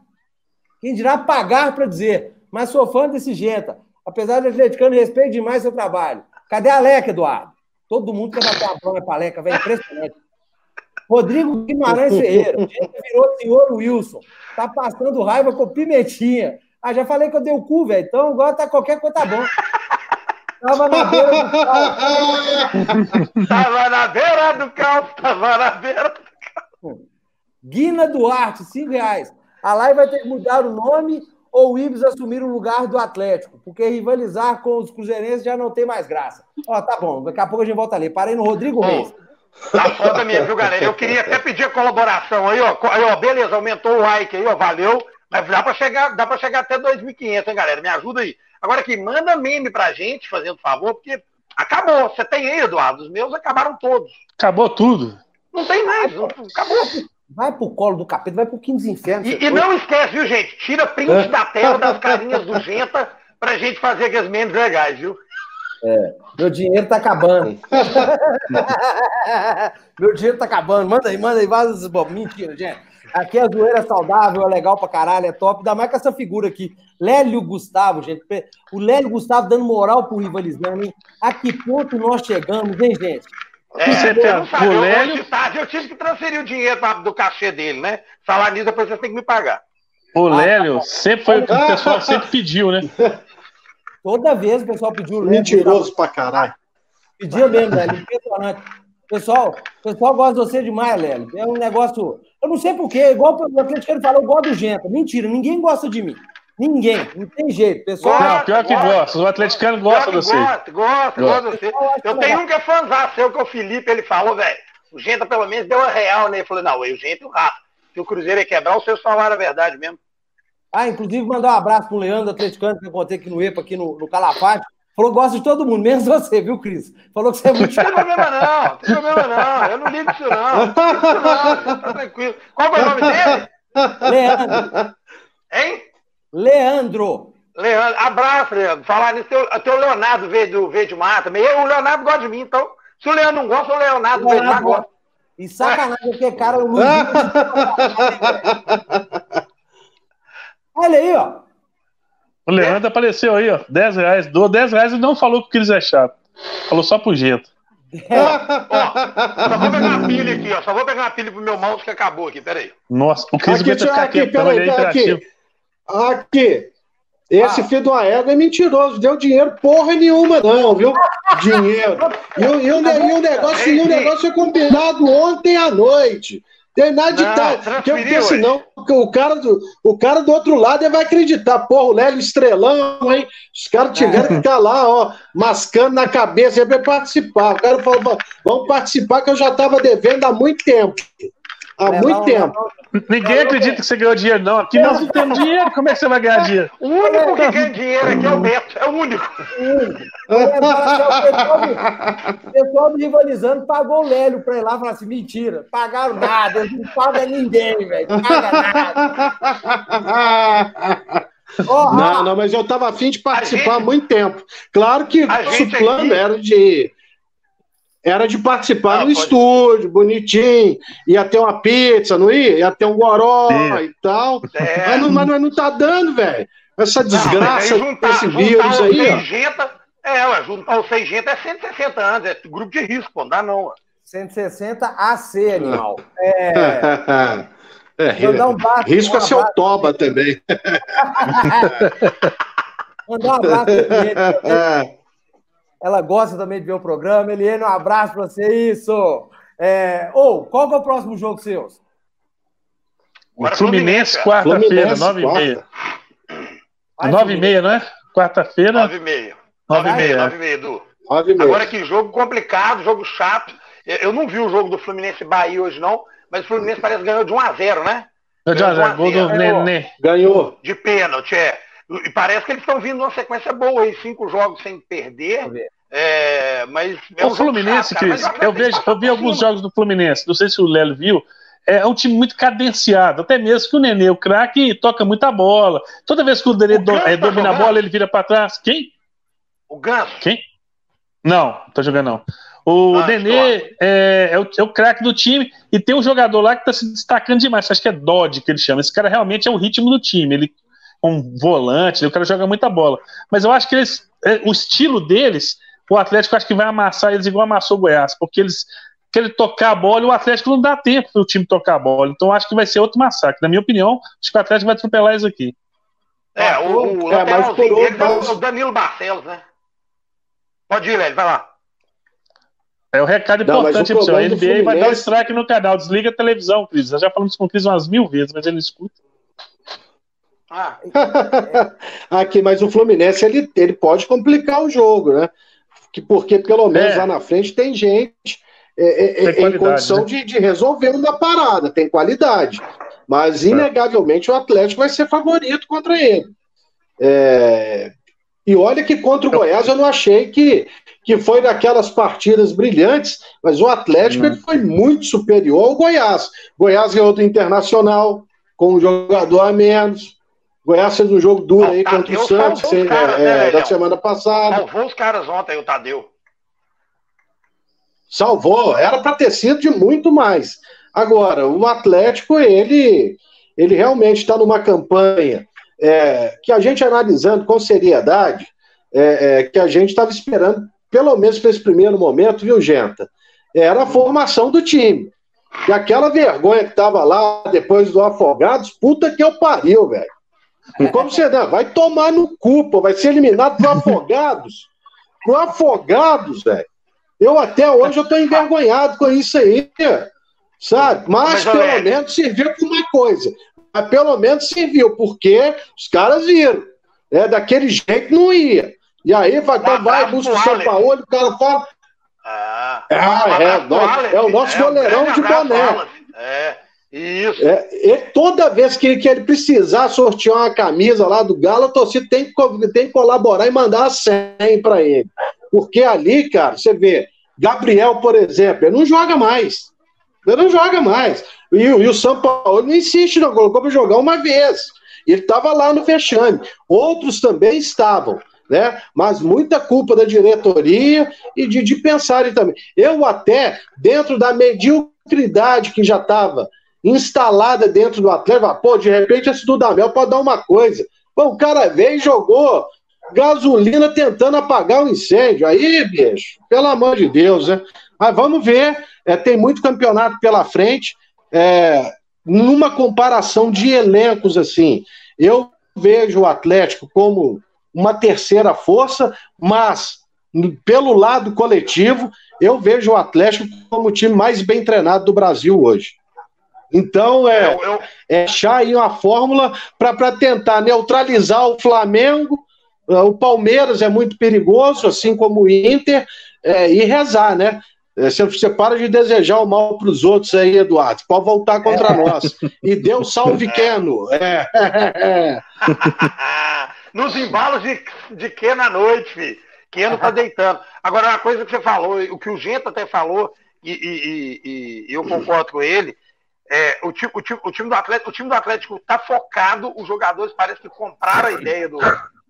quem dirá pagar para dizer, mas sou fã desse Genta. Apesar de atleticano, respeito demais seu trabalho. Cadê a Leca, Eduardo? Todo mundo quer bater a bronha pra Leca, velho. Impressionante. Rodrigo Guimarães Ferreira. Gente virou senhor Wilson. Tá passando raiva com pimentinha. Ah, já falei que eu dei o cu, velho. Então agora tá qualquer coisa tá bom. Tava na beira do carro. tava na beira do carro. Tava na beira do Guina Duarte, 5 reais. A live vai ter que mudar o nome ou o Ibis assumir o lugar do Atlético, porque rivalizar com os cruzeirenses já não tem mais graça. Ó, tá bom, daqui a pouco a gente volta ali. Parei no Rodrigo Reis. Tá foda mesmo, viu, galera? Eu queria até pedir a colaboração aí, ó. Aí, ó, beleza, aumentou o like aí, ó, valeu. Mas dá pra chegar, dá pra chegar até 2.500, hein, galera? Me ajuda aí. Agora aqui, manda meme pra gente, fazendo favor, porque acabou. Você tem aí, Eduardo? Os meus acabaram todos. Acabou tudo. Não tem mais, acabou. Vai pro colo do capeta, vai pro quinto dos infernos. E, e não esquece, viu, gente? Tira print da tela <laughs> das carinhas do Genta pra gente fazer aqueles memes legais, viu? É, meu dinheiro tá acabando. <laughs> meu dinheiro tá acabando. Manda aí, manda aí, vaza Mentira, gente. Aqui a zoeira é saudável, é legal pra caralho, é top. Ainda mais com essa figura aqui. Lélio Gustavo, gente. O Lélio Gustavo dando moral pro rivalizando, hein? A que ponto nós chegamos, hein, gente? É, você tem o Lélio... tarde eu tive que transferir o dinheiro pra, do cachê dele, né? Falar nisso, depois você tem que me pagar. O Lélio sempre foi o que o pessoal <laughs> sempre pediu, né? Toda vez o pessoal pediu o Lélio. Mentiroso pra caralho. Pedia mesmo, Lélio. Impressionante. Pessoal, o pessoal gosta de você demais, Lélio. É um negócio. Eu não sei porquê, igual o Atlético falou, eu gosto do Genta. Mentira, ninguém gosta de mim. Ninguém, não tem jeito. Pessoal, não, pior que gosta. O atleticano gosta de você. Gosta, gosta, gosta de você. Eu tenho um que é fãzão seu, que é o Felipe, ele falou, velho, o Genta pelo menos deu uma real, né? Ele falou, não, o Genta e o Rafa. Se o Cruzeiro ia quebrar, o seu salário a verdade mesmo. Ah, inclusive mandar um abraço pro Leandro, atleticano, que eu contei aqui no EPA, aqui no, no Calafate. Falou que gosta de todo mundo, menos você, viu, Cris? Falou que você é muito. Não tem problema, não. Não tem problema, não. Eu não ligo isso, não. Não não. Tá tranquilo. Qual foi o nome dele? Leandro. Hein? Leandro. Leandro. Abraço, Leandro. Falar nisso, tem o Leonardo veio do Veio de Mata. O Leonardo gosta de mim, então. Se o Leandro não gosta, o Leonardo, Leonardo veio de gosta. E sacanagem, porque, cara, eu não. <laughs> <laughs> Olha aí, ó. O Leandro é. apareceu aí, ó. 10 reais. Doou 10 reais e não falou que o Cris é chato. Falou só pro jeito. É. ó, só vou pegar uma pilha aqui, ó. Só vou pegar uma pilha pro meu mouse que acabou aqui, peraí. Nossa, o Cris vai ficar aqui, peraí, peraí, aqui. Aqui. Esse ah. filho do égua é mentiroso, deu dinheiro porra nenhuma, não, viu? Dinheiro. E, e, e, o, e o negócio, e o negócio foi combinado ontem à noite. Tem nada de tal. Porque senão o cara, do, o cara do outro lado vai acreditar. Porra, o Lélio Estrelão, hein? Os caras tiveram que estar lá, ó, mascando na cabeça para participar. O cara falou: vamos participar, que eu já estava devendo há muito tempo. Há é, muito não, tempo. Não, Ninguém acredita que você ganhou dinheiro, não. Aqui nós não temos dinheiro. Como é que você vai ganhar dinheiro? O único que ganha dinheiro aqui é o Beto. É o único. O pessoal me rivalizando pagou o Lélio para ir lá e falar assim: mentira, pagaram nada, eles não pagam ninguém, velho. Paga nada. Oh, não, não, mas eu estava afim de participar há muito tempo. Claro que o plano aqui... era de era de participar ah, no pode... estúdio, bonitinho, ia ter uma pizza, não ia? Ia ter um goró é. e tal. É. Mas, não, mas não tá dando, velho. Essa desgraça, não, juntar, esse vírus aí. Ó. é, ué, juntar os 600 é 160 anos, é grupo de risco, não dá não. Ué. 160 AC, animal. É. <laughs> É, um bate, risco é seu toba também. Mandar um abraço <laughs> <laughs> ela gosta também de ver o programa. Eliane, um abraço para você, isso! É... Ou, oh, qual que é o próximo jogo seu? O Fluminense, quarta-feira, nove e meia. Nove e meia, não é? Quarta-feira. Nove e meia. Nove e meia, nove e meia, Edu. Agora que jogo complicado, jogo chato. Eu não vi o jogo do Fluminense Bahia hoje, não, mas o Fluminense parece que ganhou de 1 a 0 né? De 1 a 0 gol do Nenê. Ganhou. De pênalti, é. E parece que eles estão vindo numa sequência boa aí, cinco jogos sem perder. É, mas é um o Fluminense, chato, Cris, eu, vejo, eu vi alguns jogos do Fluminense, não sei se o Lélio viu. É um time muito cadenciado, até mesmo que o Nenê, o craque, toca muita bola. Toda vez que o Nenê do, é, tá domina a bola, ele vira para trás. Quem? O Ganso. Quem? Não, não tô jogando não. O ah, Nenê é, é, o, é o craque do time e tem um jogador lá que está se destacando demais. Acho que é Dodge que ele chama. Esse cara realmente é o ritmo do time. Ele um volante, o cara joga muita bola. Mas eu acho que eles, é, o estilo deles, o Atlético acho que vai amassar eles igual amassou o Goiás, porque eles querem tocar a bola e o Atlético não dá tempo para o time tocar a bola. Então acho que vai ser outro massacre. Na minha opinião, acho que o Atlético vai atropelar isso aqui. É, o, o, é, mas por outro, é o Danilo Barcelos, né? Pode ir, velho, vai lá. É o um recado importante para o A NBA vai dar um strike no canal. Desliga a televisão, Cris. Já falamos com o Cris umas mil vezes, mas ele não escuta. Ah. <laughs> Aqui, mas o Fluminense ele, ele pode complicar o jogo, né? Que, porque pelo menos é. lá na frente tem gente é, é, tem em condição né? de, de resolver uma parada, tem qualidade. Mas, é. inegavelmente, o Atlético vai ser favorito contra ele. É... E olha que contra o Goiás eu não achei que, que foi daquelas partidas brilhantes, mas o Atlético ele foi muito superior ao Goiás. Goiás ganhou do Internacional, com um jogador a menos. Goiás fez um jogo duro aí contra o Santos caras, é, né, da semana passada. Salvou os caras ontem, o Tadeu. Salvou, era para ter sido de muito mais. Agora, o Atlético, ele, ele realmente está numa campanha é, que a gente analisando com seriedade, é, é, que a gente estava esperando, pelo menos para esse primeiro momento, viu, Genta? Era a formação do time. E aquela vergonha que estava lá depois do Afogados, puta que eu pariu, velho. Como você dá? Vai tomar no cu, pô, vai ser eliminado por afogados. Por afogados, velho. Eu até hoje eu tô envergonhado com isso aí, sabe? Mas, Mas pelo menos serviu para uma coisa. Mas pelo menos serviu, porque os caras viram. Né? Daquele jeito não ia. E aí vai, então vai, busca o São Paulo, o cara fala. Ah, ah é, é, é, o nosso é, goleirão de boné. É. Isso. É, e toda vez que, que ele precisar sortear uma camisa lá do Galo, a torcida tem que, tem que colaborar e mandar a 100 para ele. Porque ali, cara, você vê, Gabriel, por exemplo, ele não joga mais. Ele não joga mais. E, e o São Paulo não insiste, não colocou para jogar uma vez. Ele estava lá no fechame. Outros também estavam. Né? Mas muita culpa da diretoria e de, de pensarem também. Eu até, dentro da mediocridade que já estava instalada dentro do Atlético, pô, de repente esse Dudamel pode dar uma coisa. Pô, o cara veio e jogou gasolina tentando apagar o incêndio. Aí, bicho, pelo amor de Deus, né? Mas vamos ver. É, tem muito campeonato pela frente. É, numa comparação de elencos, assim, eu vejo o Atlético como uma terceira força, mas pelo lado coletivo, eu vejo o Atlético como o time mais bem treinado do Brasil hoje. Então, é, eu, eu... é achar aí uma fórmula para tentar neutralizar o Flamengo. O Palmeiras é muito perigoso, assim como o Inter, é, e rezar, né? É, você para de desejar o mal para os outros aí, Eduardo. Pode voltar contra é. nós. E deu salve, Keno. É. <laughs> Nos embalos de, de Keno à noite, filho. Keno tá deitando. Agora, uma coisa que você falou, o que o Gento até falou, e, e, e, e eu concordo com ele, é, o, time, o, o, time do Atlético, o time do Atlético está focado, os jogadores parecem que compraram a ideia do,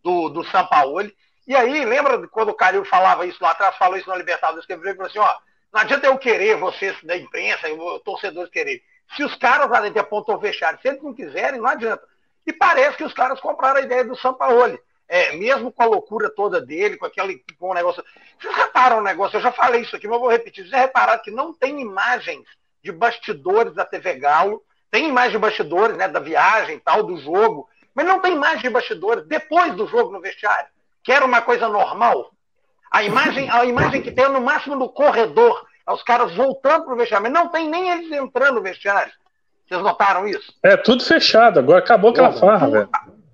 do, do Sampaoli. E aí, lembra quando o Calil falava isso lá atrás, falou isso na Libertadores, que ele falou assim, ó, não adianta eu querer, vocês da imprensa, os torcedores querer. Se os caras lá dentro apontam fechado, se eles não quiserem, não adianta. E parece que os caras compraram a ideia do Sampaoli. É, mesmo com a loucura toda dele, com aquele com o negócio. Vocês reparam o negócio, eu já falei isso aqui, mas vou repetir. Vocês repararam que não tem imagens de bastidores da TV Galo, tem imagem de bastidores, né, da viagem tal, do jogo, mas não tem imagem de bastidores depois do jogo no vestiário, que era uma coisa normal. A imagem, a imagem que tem é no máximo no corredor, é os caras voltando para o vestiário, mas não tem nem eles entrando no vestiário. Vocês notaram isso? É tudo fechado, agora acabou aquela farra, velho.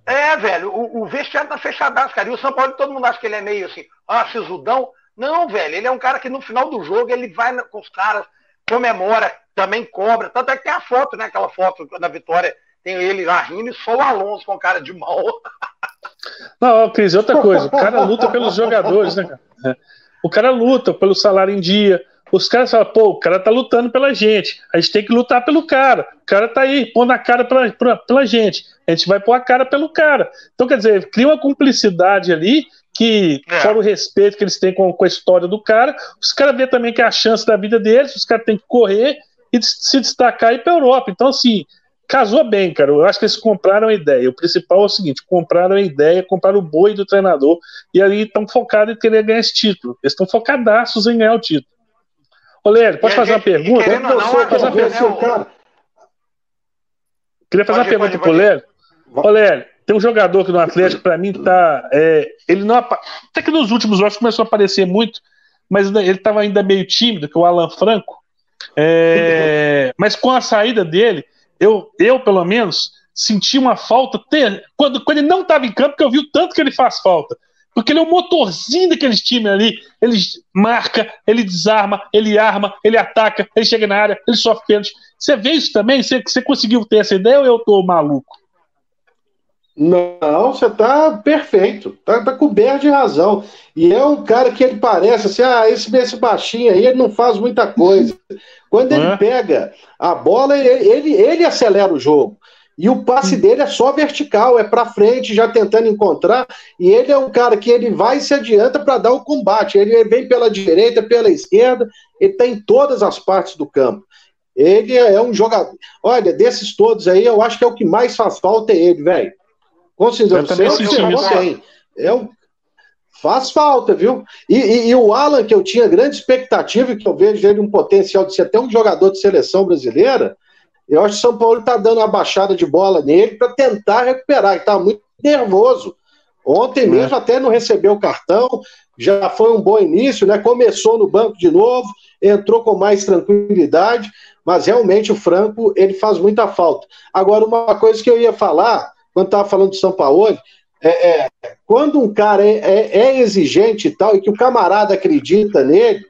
É, velho, o, o vestiário tá fechadaço, cara. E o São Paulo, todo mundo acha que ele é meio assim, ah, sisudão. Não, velho, ele é um cara que no final do jogo ele vai com os caras, comemora, também cobra. Tanto é que tem a foto, né? Aquela foto da vitória, tem ele lá rindo e só o Alonso com cara de mal. <laughs> Não, Cris, outra coisa, o cara luta pelos jogadores, né? O cara luta pelo salário em dia. Os caras falam, pô, o cara tá lutando pela gente. A gente tem que lutar pelo cara. O cara tá aí, pondo a cara pela, pela, pela gente. A gente vai pôr a cara pelo cara. Então, quer dizer, cria uma cumplicidade ali que, é. fora o respeito que eles têm com, com a história do cara, os caras vê também que é a chance da vida deles, os caras têm que correr e se destacar e ir para Europa. Então, assim, casou bem, cara. Eu acho que eles compraram a ideia. O principal é o seguinte: compraram a ideia, compraram o boi do treinador e aí estão focados em querer ganhar esse título. Eles estão focadaços em ganhar o título. Ô, pode fazer uma pergunta? Queria fazer uma pergunta. Queria fazer uma pergunta pro Léo. Ô, Léo, tem um jogador que no Atlético, para mim, tá. É, ele não. Até que nos últimos jogos começou a aparecer muito, mas ele estava ainda meio tímido, que é o Alan Franco. É, mas com a saída dele, eu, eu pelo menos, senti uma falta ter, quando, quando ele não estava em campo, porque eu vi o tanto que ele faz falta. Porque ele é o motorzinho daqueles times ali. Ele marca, ele desarma, ele arma, ele ataca, ele chega na área, ele sofre pênalti. Você vê isso também? Você, você conseguiu ter essa ideia ou eu tô maluco? Não, você tá perfeito, tá, tá, coberto de razão. E é um cara que ele parece assim, ah, esse, esse baixinho aí, ele não faz muita coisa. Quando ele é? pega a bola, ele, ele, ele, acelera o jogo. E o passe dele é só vertical, é para frente, já tentando encontrar. E ele é um cara que ele vai e se adianta para dar o combate. Ele vem pela direita, pela esquerda, ele está em todas as partes do campo. Ele é um jogador. Olha, desses todos aí, eu acho que é o que mais faz falta é ele, velho. Considerando você, você é um, faz falta, viu? E, e, e, o Alan, que eu tinha grande expectativa, que eu vejo ele um potencial de ser até um jogador de seleção brasileira, eu acho que o São Paulo está dando uma baixada de bola nele para tentar recuperar. Ele está muito nervoso. Ontem é. mesmo até não recebeu o cartão, já foi um bom início, né? Começou no banco de novo, entrou com mais tranquilidade, mas realmente o Franco ele faz muita falta. Agora, uma coisa que eu ia falar quando estava falando do São Paulo, é, é, quando um cara é, é, é, exigente e tal, e que o camarada acredita nele,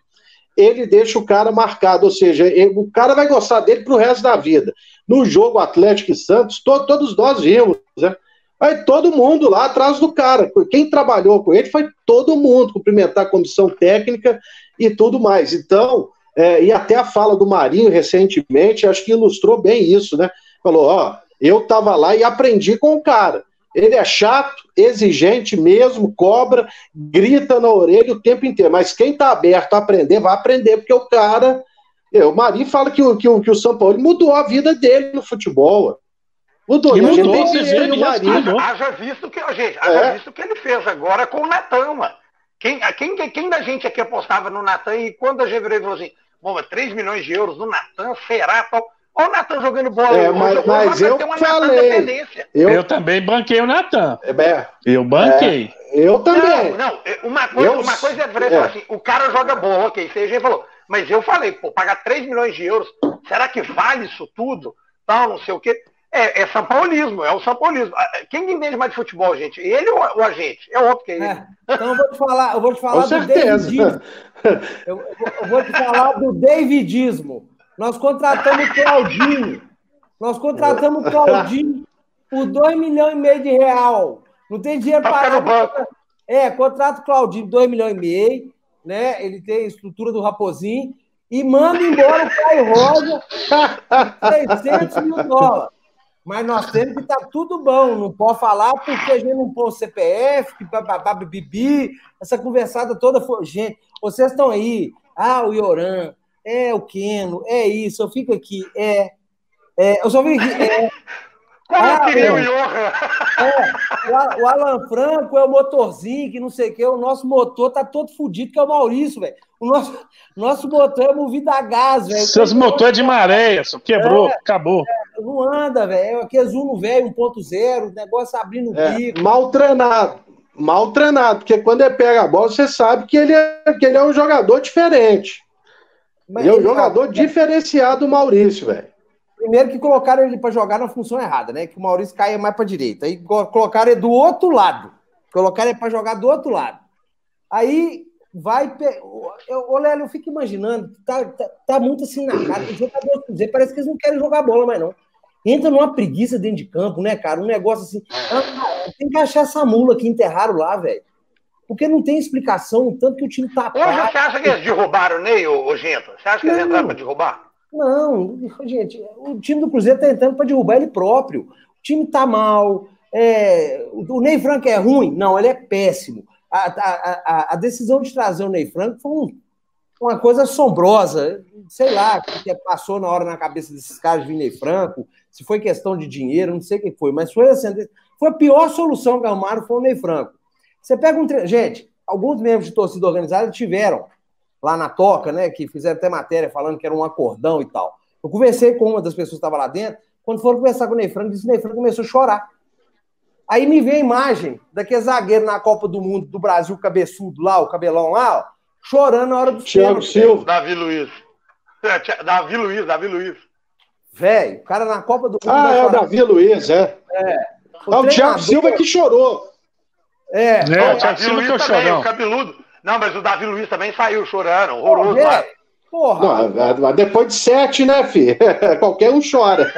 ele deixa o cara marcado, ou seja, ele, o cara vai gostar dele pro resto da vida. No jogo Atlético e Santos, to, todos nós vimos, né? Aí todo mundo lá atrás do cara. Quem trabalhou com ele foi todo mundo, cumprimentar a comissão técnica e tudo mais. Então, é, e até a fala do Marinho recentemente, acho que ilustrou bem isso, né? Falou: ó, eu tava lá e aprendi com o cara. Ele é chato, exigente mesmo, cobra, grita na orelha o tempo inteiro. Mas quem está aberto a aprender, vai aprender, porque o cara. É, o Marinho fala que o, que, o, que o São Paulo mudou a vida dele no futebol. Mudou, e mudou, a gente tem o Marinho. Haja visto que, gente, haja é. visto que ele fez agora com o Natan, mano. Quem, quem, quem da gente aqui apostava no Natan e quando a gente virou e falou assim, bom, 3 milhões de euros no Natan, será? Tal? Olha o Natan jogando bola. É, mas, mas eu falei. Eu... eu também banquei o Natan. É, eu banquei. É, eu também. Não, não uma, coisa, eu... uma coisa é, é. assim, o cara joga bola, ok, você falou. Mas eu falei, pô, pagar 3 milhões de euros, será que vale isso tudo? Tal, não sei o quê. É, é São Paulismo, é o São Paulismo. Ah, quem entende mais de futebol, gente? Ele ou o agente? É óbvio que é ele. É, então eu vou te falar, eu vou te falar do Davidismo. Eu, eu, vou te falar do Davidismo. Nós contratamos o Claudinho. Nós contratamos o Claudinho por 2 milhões e meio de real. Não tem dinheiro para. É, contrata o Claudinho, 2 milhões e meio, né? Ele tem a estrutura do Raposinho e manda embora o Caio Rosa 600 mil dólares. Mas nós temos que estar tá tudo bom, não pode falar porque a gente não pôs CPF, que bababá, bibi, essa conversada toda foi. Gente, vocês estão aí, ah, o Ioran, é o Keno, é isso, eu fico aqui, é. é eu só aqui, é. Como ah, queria o Johan? É, o, Alan Franco é o motorzinho, que não sei o que, o nosso motor tá todo fodido, que é o Maurício, velho. O nosso, nosso motor é movido a gás, velho. Seus motores de maré, só quebrou, é, acabou. É, não anda, velho. Aqui é Zuno velho 1.0, negócio abrindo o é, bico. Mal treinado. Mal treinado, porque quando ele pega a bola, você sabe que ele é, que ele é um jogador diferente. Mas ele é um jogador tá... diferenciado do Maurício, velho. Primeiro que colocaram ele para jogar na função errada, né? Que o Maurício caia mais para direita. Aí colocaram ele do outro lado. Colocaram ele para jogar do outro lado. Aí vai. Ô, Léo, eu fico imaginando, tá, tá, tá, muito assim na cara. Os jogadores dizer, parece que eles não querem jogar bola mais, não. Entra numa preguiça dentro de campo, né, cara? Um negócio assim. Ah, tem que achar essa mula que enterraram lá, velho. Porque não tem explicação, tanto que o time tá. Hoje você acha que eles derrubaram o Ney, ô, Gento? Você acha que não, eles entraram para derrubar? Não, gente, o time do Cruzeiro tá entrando para derrubar ele próprio. O time tá mal. É, o Ney Franco é ruim? Não, ele é péssimo. A, a, a, a decisão de trazer o Ney Franco foi um, uma coisa assombrosa. Sei lá o que passou na hora na cabeça desses caras de Ney Franco, se foi questão de dinheiro, não sei o que foi, mas foi assim, foi a pior solução que arrumaram foi o Ney Franco. Você pega um treino. Gente, alguns membros de torcida organizada tiveram lá na toca, né? Que fizeram até matéria falando que era um acordão e tal. Eu conversei com uma das pessoas que estava lá dentro. Quando foram conversar com o Ney Franco, disse que o Ney Franco começou a chorar. Aí me veio a imagem daquele zagueiro na Copa do Mundo do Brasil, cabeçudo lá, o cabelão lá, ó, chorando na hora do Thiago Silva. Davi Luiz. É, Davi Luiz, Davi Luiz. Velho, o cara na Copa do Mundo. Ah, é o Davi Luiz, é. É. O, ah, o Thiago Silva que chorou. É, é o Davi Luiz também, o cabeludo. Não, mas o Davi Luiz também saiu chorando, horroroso. É. Porra. Não, depois de sete, né, filho? <laughs> Qualquer um chora.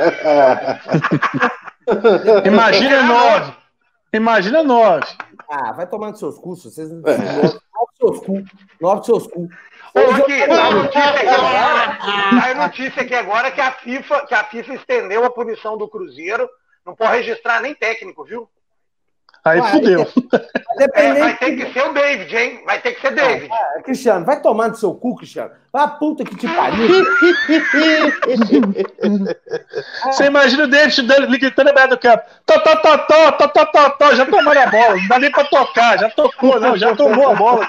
<laughs> Imagina nove. Imagina nove. Ah, vai tomando seus cursos. Vocês não é. nove seus cu. Nove seus cu. Aqui, a notícia aqui agora, a notícia aqui agora é que a FIFA, que a FIFA estendeu a punição do Cruzeiro. Não pode registrar nem técnico, viu? Aí Ué, fudeu. É, <laughs> vai ter que ser o David, hein? Vai ter que ser David. Ah, Cristiano, vai tomar no seu cu, Cristiano. Vai a puta que te pariu. <laughs> Você imagina o David gritando na do campo. Tó, tó, tó, tó, tó, tó, tó, tó, já tomaram a bola. Não dá nem pra tocar. Já tocou, não. Já tomou a bola.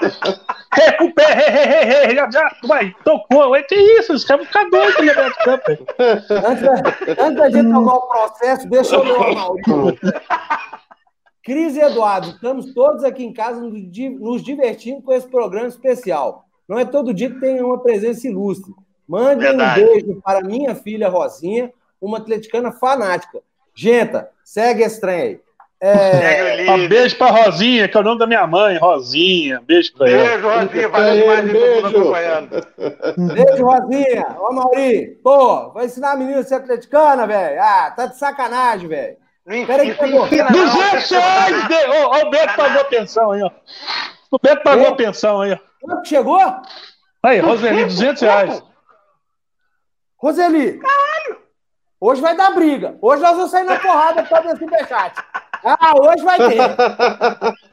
Recupera, já, já, vai, tocou. Que isso? Os caras vão ficar doidos ali dentro do campo. Antes, antes da gente tomar o processo, deixa eu ler o Maurício. <laughs> Cris e Eduardo, estamos todos aqui em casa nos divertindo com esse programa especial. Não é todo dia que tem uma presença ilustre. Mande Verdade. um beijo para minha filha Rosinha, uma atleticana fanática. Genta, segue esse trem aí. É... Um beijo pra Rosinha, que é o nome da minha mãe, Rosinha. Beijo pra beijo, ela. Rosinha, valeu demais beijo. acompanhando. Beijo, Rosinha. Ô, Mauri, pô, vai ensinar a menina a ser atleticana, velho. Ah, tá de sacanagem, velho. Peraí que pegou. 200 reais! Ô, oh, o Beto pagou a pensão aí, ó. O Beto pagou a pensão aí, ó. Quanto chegou? Aí, Roseli, 200 reais. Roseli. Caralho. Hoje vai dar briga. Hoje nós vamos sair na porrada por causa desse superchat. Ah, hoje vai ter. <laughs>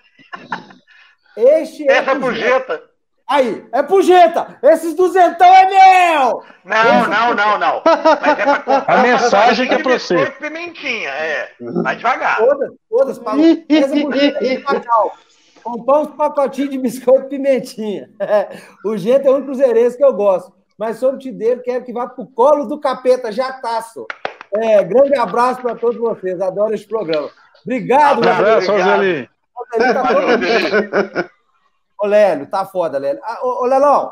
Este é Essa pujeta. Aí, é pujeta. Esses duzentão é meu. Não, Esse... não, não, não. Mas é pra <laughs> A mensagem que é pra você. pimentinha, é. Vai devagar. Todas, todas, Paulo. Essa pujeta é Comprar uns pacotinhos de biscoito pimentinha. <laughs> O Gento é um cruzeirense que eu gosto. Mas sou dele, quero que vá pro colo do capeta, já tá, É, grande abraço para todos vocês. Adoro esse programa. Obrigado, Um abraço, Roseli. Tá ô, Lélio, tá foda, Lélio. Ah, ô, ô Lelão,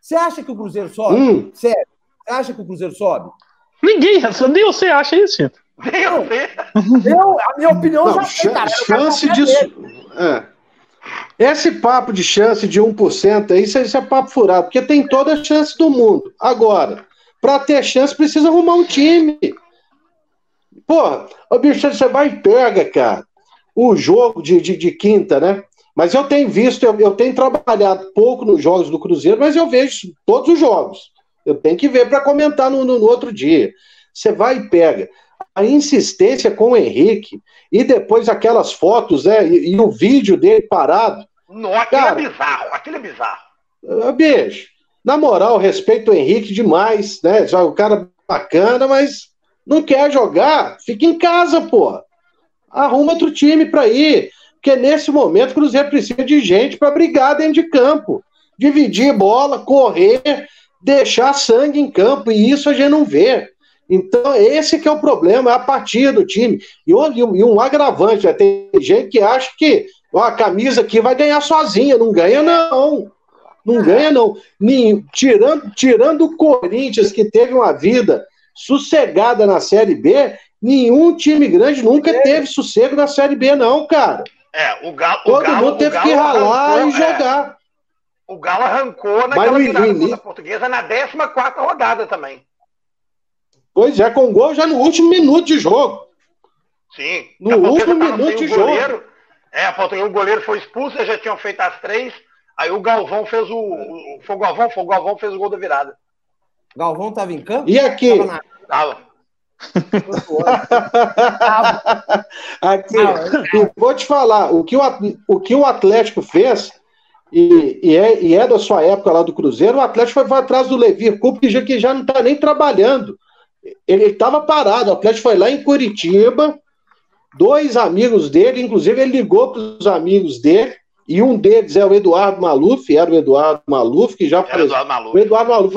você acha que o Cruzeiro sobe? Hum. Sério? Você acha que o Cruzeiro sobe? Ninguém, nem você acha isso. Nem eu, eu, a minha opinião Não, já cara. Chance disso. É. Esse papo de chance de 1%, isso, isso é papo furado, porque tem toda a chance do mundo. Agora, para ter chance, precisa arrumar um time. Porra, o bicho, você vai e pega, cara, o jogo de, de, de quinta, né? Mas eu tenho visto, eu, eu, tenho trabalhado pouco nos jogos do Cruzeiro, mas eu vejo todos os jogos. Eu tenho que ver para comentar no, no, no, outro dia. Você vai e pega. A insistência com o Henrique e depois aquelas fotos, né? E, e o vídeo dele parado. Não, aquilo é cara, é bizarro, aquilo é bizarro. Ah, beijo. Na moral, respeito o Henrique demais, né? Já o cara bacana, mas não quer jogar, fica em casa, pô. Arruma outro time para ir. Porque nesse momento o Cruzeiro precisa de gente para brigar dentro de campo. Dividir bola, correr, deixar sangue em campo. E isso a gente não vê. Então, esse que é o problema, é a partida do time. E um, e um agravante, né? tem gente que acha que ó, a camisa aqui vai ganhar sozinha. Não ganha, não. Não ganha, não. Nem, tirando, tirando o Corinthians, que teve uma vida sossegada na Série B, nenhum time grande nunca é. teve sossego na Série B, não, cara. É, o Galo. Todo o Galo, mundo teve que ralar arrancou, e é. jogar. É, o Galo arrancou naquela virada portuguesa na 14 rodada também. Pois é, com gol já no último minuto de jogo. Sim. No último minuto de jogo. Goleiro, é, a o goleiro foi expulso, já tinham feito as três. Aí o Galvão fez o. o foi o Galvão, foi o Galvão fez o gol da virada. Galvão estava em campo? E aqui? Tava. Aqui, vou te falar, o que o, o que o Atlético fez, e, e, é, e é da sua época lá do Cruzeiro, o Atlético foi, foi atrás do Levir Coupe, que já, que já não está nem trabalhando. Ele estava parado, o Atlético foi lá em Curitiba, dois amigos dele, inclusive ele ligou para os amigos dele, e um deles é o Eduardo Maluf, era o Eduardo Maluf, que já foi. Eduardo Maluf. O Eduardo Maluf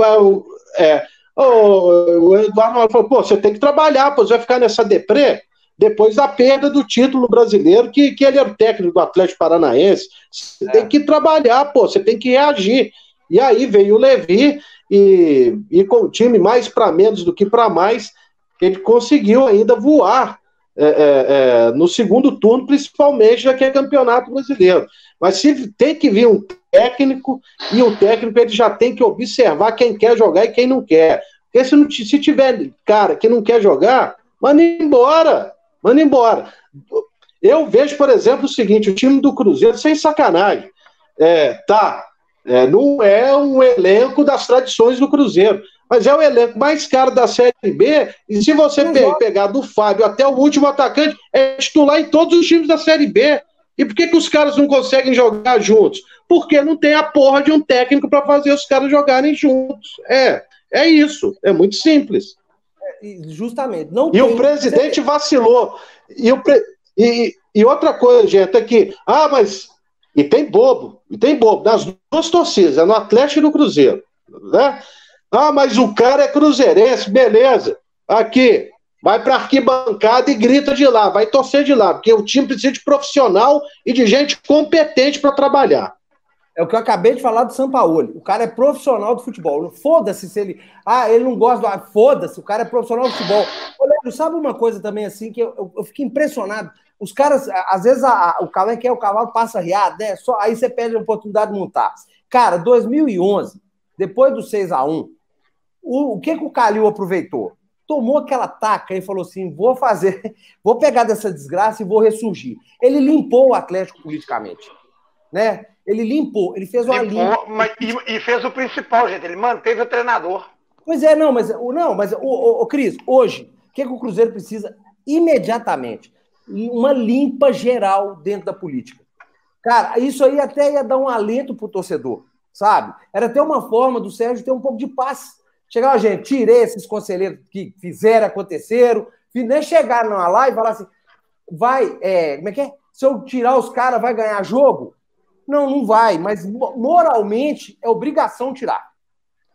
é, é o Eduardo falou: pô, você tem que trabalhar, pô, você vai ficar nessa deprê depois da perda do título brasileiro, que, que ele era o técnico do Atlético Paranaense. Você é. tem que trabalhar, pô, você tem que reagir. E aí veio o Levi, e, e com o time mais para menos do que para mais, ele conseguiu ainda voar é, é, é, no segundo turno, principalmente já que é campeonato brasileiro. Mas se tem que vir um técnico, e o técnico ele já tem que observar quem quer jogar e quem não quer. Porque se, não, se tiver cara que não quer jogar, manda embora. Manda embora. Eu vejo, por exemplo, o seguinte: o time do Cruzeiro, sem sacanagem, é, tá, é, não é um elenco das tradições do Cruzeiro, mas é o elenco mais caro da Série B. E se você pe pegar do Fábio até o último atacante, é titular em todos os times da Série B. E por que, que os caras não conseguem jogar juntos? Porque não tem a porra de um técnico para fazer os caras jogarem juntos. É, é isso. É muito simples. É, justamente. Não e o presidente vacilou. E, o pre... e, e outra coisa, gente, é que. Ah, mas e tem bobo, e tem bobo, nas duas torcidas, é no Atlético e no Cruzeiro. Né? Ah, mas o cara é cruzeirense, beleza. Aqui, vai para arquibancada e grita de lá, vai torcer de lá, porque o time precisa de profissional e de gente competente para trabalhar. É o que eu acabei de falar do São Paulo. O cara é profissional do futebol. Foda-se se ele. Ah, ele não gosta do. Ah, Foda-se, o cara é profissional do futebol. Olha, sabe uma coisa também assim que eu, eu, fico impressionado. Os caras, às vezes, a, a, o cavalo quer o cavalo passa riado, né? Só, aí você perde a oportunidade de montar. Cara, 2011, depois do 6 a 1 o, o que, que o Calil aproveitou? Tomou aquela taca e falou assim: vou fazer, <laughs> vou pegar dessa desgraça e vou ressurgir. Ele limpou o Atlético politicamente. Né? Ele limpou, ele fez uma limpou, limpa. Mas, e, e, fez o principal, gente, ele manteve o treinador. Pois é, não, mas, não, mas o, o, o Cris, hoje, o que, que o Cruzeiro precisa imediatamente? Uma limpa geral dentro da política. Cara, isso aí até ia dar um alento pro torcedor, sabe? Era até uma forma do Sérgio ter um pouco de paz. Chegar, gente, tirei esses conselheiros que fizeram, aconteceram, nem chegaram numa live e falar assim, vai, é, como é que é? Se eu tirar os caras, vai ganhar jogo? Não, não vai, mas moralmente é obrigação tirar.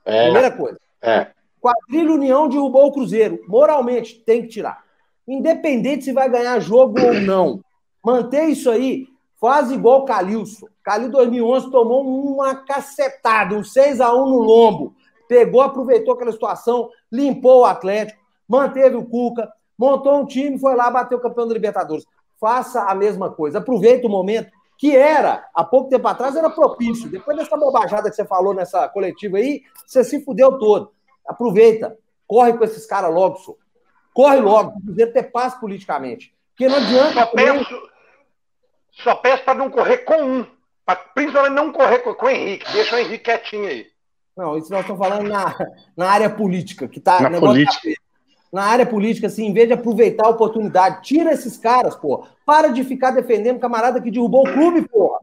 É. Primeira coisa. É. Quadrilha União derrubou o Cruzeiro. Moralmente, tem que tirar. Independente se vai ganhar jogo ou não. Manter isso aí, faz igual o Calilson. Calil 2011 tomou uma cacetada, um 6 a 1 no lombo. Pegou, aproveitou aquela situação, limpou o Atlético, manteve o Cuca, montou um time, foi lá, bateu o campeão da Libertadores. Faça a mesma coisa. Aproveita o momento que era, há pouco tempo atrás, era propício. Depois dessa bobajada que você falou nessa coletiva aí, você se fudeu todo. Aproveita, corre com esses caras logo, senhor. Corre logo, para ter paz politicamente. Porque não adianta. Só peço, só peço para não correr com um. Pra, principalmente não correr com, com o Henrique. Deixa o Henrique quietinho aí. Não, isso nós estamos falando na, na área política, que tá. Na política. Tá na área política, assim, em vez de aproveitar a oportunidade, tira esses caras, pô. Para de ficar defendendo camarada que derrubou o clube, porra.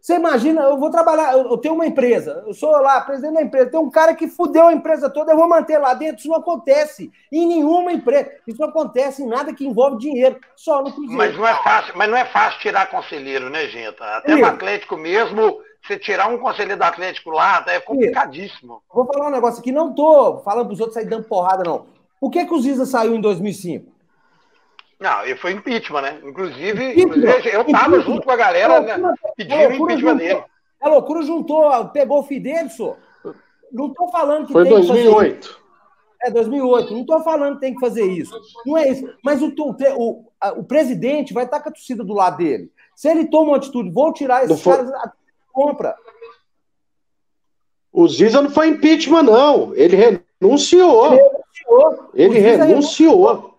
Você imagina, eu vou trabalhar, eu tenho uma empresa, eu sou lá, presidente da empresa, tem um cara que fudeu a empresa toda, eu vou manter lá dentro. Isso não acontece em nenhuma empresa. Isso não acontece em nada que envolve dinheiro, só no Cruzeiro. Mas não é fácil, mas não é fácil tirar conselheiro, né, gente? Até no Atlético mesmo, você tirar um conselheiro do Atlético lá, é complicadíssimo. Vou falar um negócio aqui, não tô falando pros outros sair dando porrada, não. Por que, que o Ziza saiu em 2005? Não, ele foi impeachment, né? Inclusive, inclusive eu estava junto com a galera né, pedindo o impeachment juntou, dele. A loucura juntou, pegou o Fidelso. Não estou falando que foi tem 2008. Que é, 2008. Não estou falando que tem que fazer isso. Não é isso. Mas o, o, o presidente vai estar com a torcida do lado dele. Se ele toma uma atitude, vou tirar esses caras, compra. O Ziza não foi impeachment, não. Ele renunciou. Ele renunciou. Ele renunciou.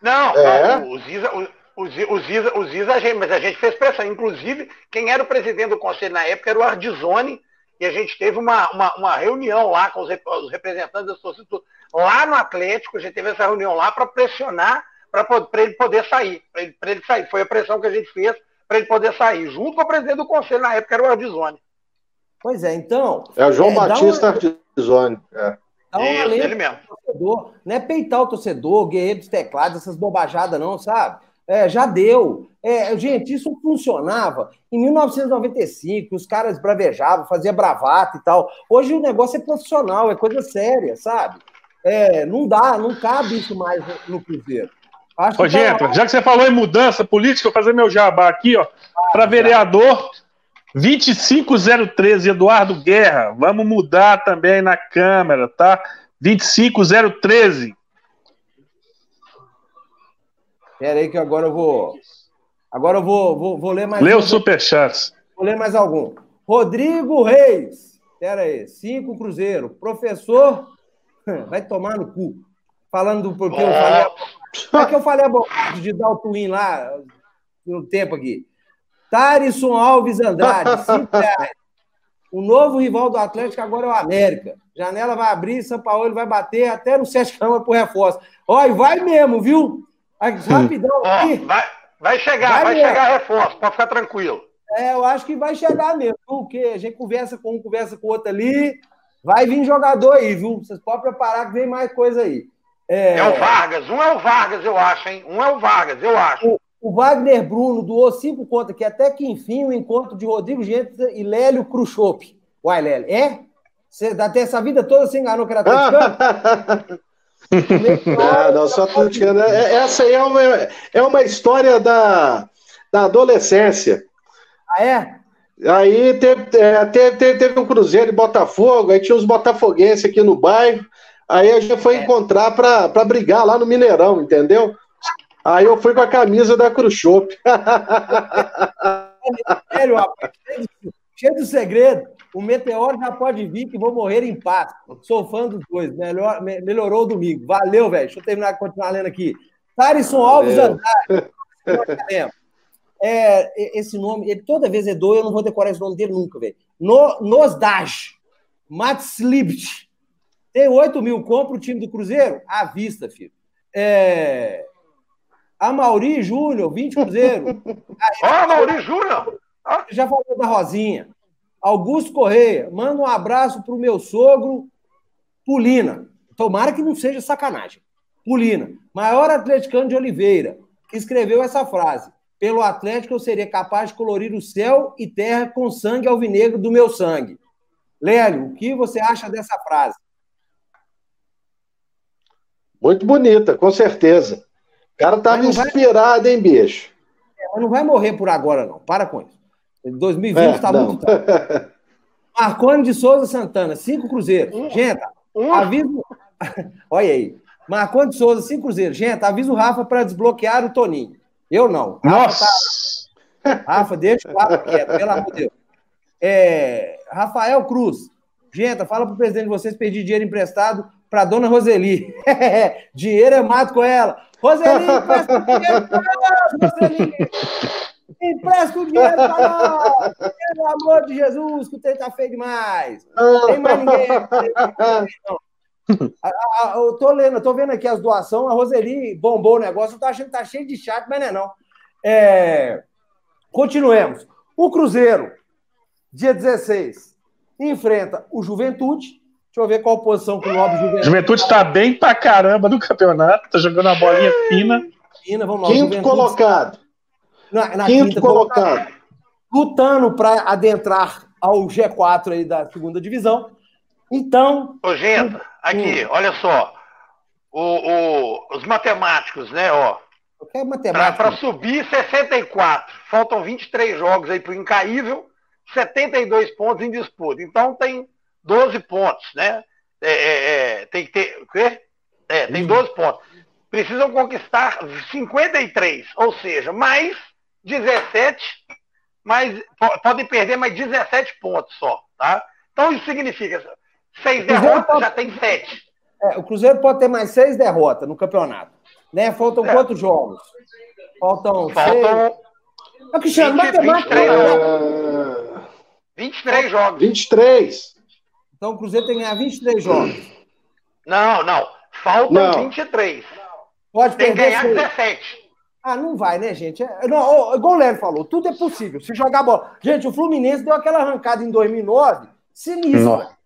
Não, é. o Ziza, o, o, Ziza, o Ziza, a gente, mas a gente fez pressão. Inclusive, quem era o presidente do conselho na época era o Ardizone, e a gente teve uma, uma, uma reunião lá com os, os representantes da sociedade, lá no Atlético, a gente teve essa reunião lá para pressionar para ele poder sair, para ele, ele sair. Foi a pressão que a gente fez para ele poder sair, junto com o presidente do conselho na época, era o Ardizone. Pois é, então. É o João é, Batista. Ardizone. É. Dá uma Isso, ele mesmo. Torcedor. Não é peitar o torcedor, guerreiro dos teclados, essas bobajadas, não, sabe? É, já deu. É, gente, isso funcionava em 1995, os caras bravejavam, faziam bravata e tal. Hoje o negócio é profissional, é coisa séria, sabe? É, não dá, não cabe isso mais no, Cruzeiro. Acho Ô, gente, tá... já que você falou em mudança política, eu vou fazer meu jabá aqui, ó, ah, para vereador 25013, Eduardo Guerra. Vamos mudar também na Câmara, tá? 25013. Espera aí que agora eu vou. Agora eu vou, vou, vou ler mais. Lê o superchats. Vou ler mais algum. Rodrigo Reis. Espera aí. Cinco Cruzeiro. Professor. <laughs> Vai tomar no cu. Falando do porque eu falei. É que eu falei a bobagem de dar o twin lá no tempo aqui. Tarisson Alves Andrade, <laughs> 5 reais. O novo rival do Atlético agora é o América. Janela vai abrir, São Paulo vai bater até no Sete Câmara por reforço. Olha, vai mesmo, viu? Rapidão aqui. vai, vai chegar, vai, vai chegar reforço, pode ficar tranquilo. É, eu acho que vai chegar mesmo, porque a gente conversa com um, conversa com o outro ali. Vai vir jogador aí, viu? Vocês podem preparar que vem mais coisa aí. É... é o Vargas, um é o Vargas, eu acho, hein? Um é o Vargas, eu acho. O, o Wagner Bruno doou cinco contas, que até que enfim o encontro de Rodrigo Gentes e Lélio Khrushchev. Uai, Lélio, é? Você até essa vida toda se enganou que era atleticano? <laughs> não, não, sou atleticano. É, essa aí é uma, é uma história da, da adolescência. Ah, é? Aí teve, é, teve, teve, teve um Cruzeiro e Botafogo, aí tinha os botafoguenses aqui no bairro, aí a gente foi é. encontrar para brigar lá no Mineirão, entendeu? Aí eu fui com a camisa da Khrushchev. <laughs> Sério, rapaz, cheio de segredo. O meteoro já pode vir que vou morrer em paz. Sou fã dos dois. Melhor, me, melhorou o domingo. Valeu, velho. Deixa eu terminar continuar lendo aqui. Tarisson Alves Andrade. É, esse nome, ele toda vez é doido, eu não vou decorar esse nome dele nunca, velho. No, Nosdaj. Matslibt. Tem 8 mil, compra o time do Cruzeiro? À vista, filho. É... A Mauri Júnior, 20 Cruzeiro. <laughs> Ó, oh, Mauri Júnior! Já falou da Rosinha. Augusto Correia, manda um abraço pro meu sogro, Pulina. Tomara que não seja sacanagem. Pulina, maior atleticano de Oliveira, que escreveu essa frase. Pelo Atlético eu seria capaz de colorir o céu e terra com sangue alvinegro do meu sangue. Lélio, o que você acha dessa frase? Muito bonita, com certeza. O cara estava inspirado, vai... hein, bicho? É, mas não vai morrer por agora, não. Para com isso. 2020 está é, muito tarde. <laughs> Marconi de Souza Santana, cinco cruzeiros. Gente, aviso. <laughs> Olha aí. Marconi de Souza, cinco cruzeiros. Gente, avisa o Rafa para desbloquear o Toninho. Eu não. Nossa! Rafa, tá... Rafa deixa o Rafa quieto, pelo amor de Deus. É... Rafael Cruz. Gente, fala pro presidente de vocês pedir dinheiro emprestado para dona Roseli. <laughs> dinheiro é mato com ela. Roseli, empresta dinheiro para nós, Roseli. Empresta o dinheiro para nós. Pelo amor de Jesus, que o trem tá feio demais. Não tem mais ninguém. Eu tô lendo, tô vendo aqui as doações. A Roseli bombou o negócio. Eu tô achando que tá cheio de chat, mas não é não. É... Continuemos. O Cruzeiro, dia 16, enfrenta o Juventude Deixa eu ver qual posição que o Lobby Juventude. Juventude está bem pra caramba no campeonato, tá jogando a bolinha fina. fina vamos lá, Quinto colocado. Na, na Quinto colocado. Lutando para adentrar ao G4 aí da segunda divisão. Então. Ô, gente, aqui, hum. olha só. O, o, os matemáticos, né, ó. Para subir 64. Faltam 23 jogos aí para o incaível, 72 pontos em disputa. Então tem 12 pontos, né? É, é, é, tem que ter. O quê? É, tem 12 hum. pontos. Precisam conquistar 53, ou seja, mais 17, mais, podem perder mais 17 pontos só, tá? Então isso significa seis derrotas pode... já tem sete. É, o Cruzeiro pode ter mais seis derrotas no campeonato. Né? Faltam é. quantos jogos? Faltam. Faltam. Seis... É, Cristiano, 20, matemática. 23, né? 23 jogos. 23. Então o Cruzeiro tem que ganhar 23 jogos. Não, não. Faltam não. 23. Pode tem que ganhar 17. Ah, não vai, né, gente? É, não, igual o Léo falou, tudo é possível. Se jogar bola. Gente, o Fluminense deu aquela arrancada em 2009, sinistra.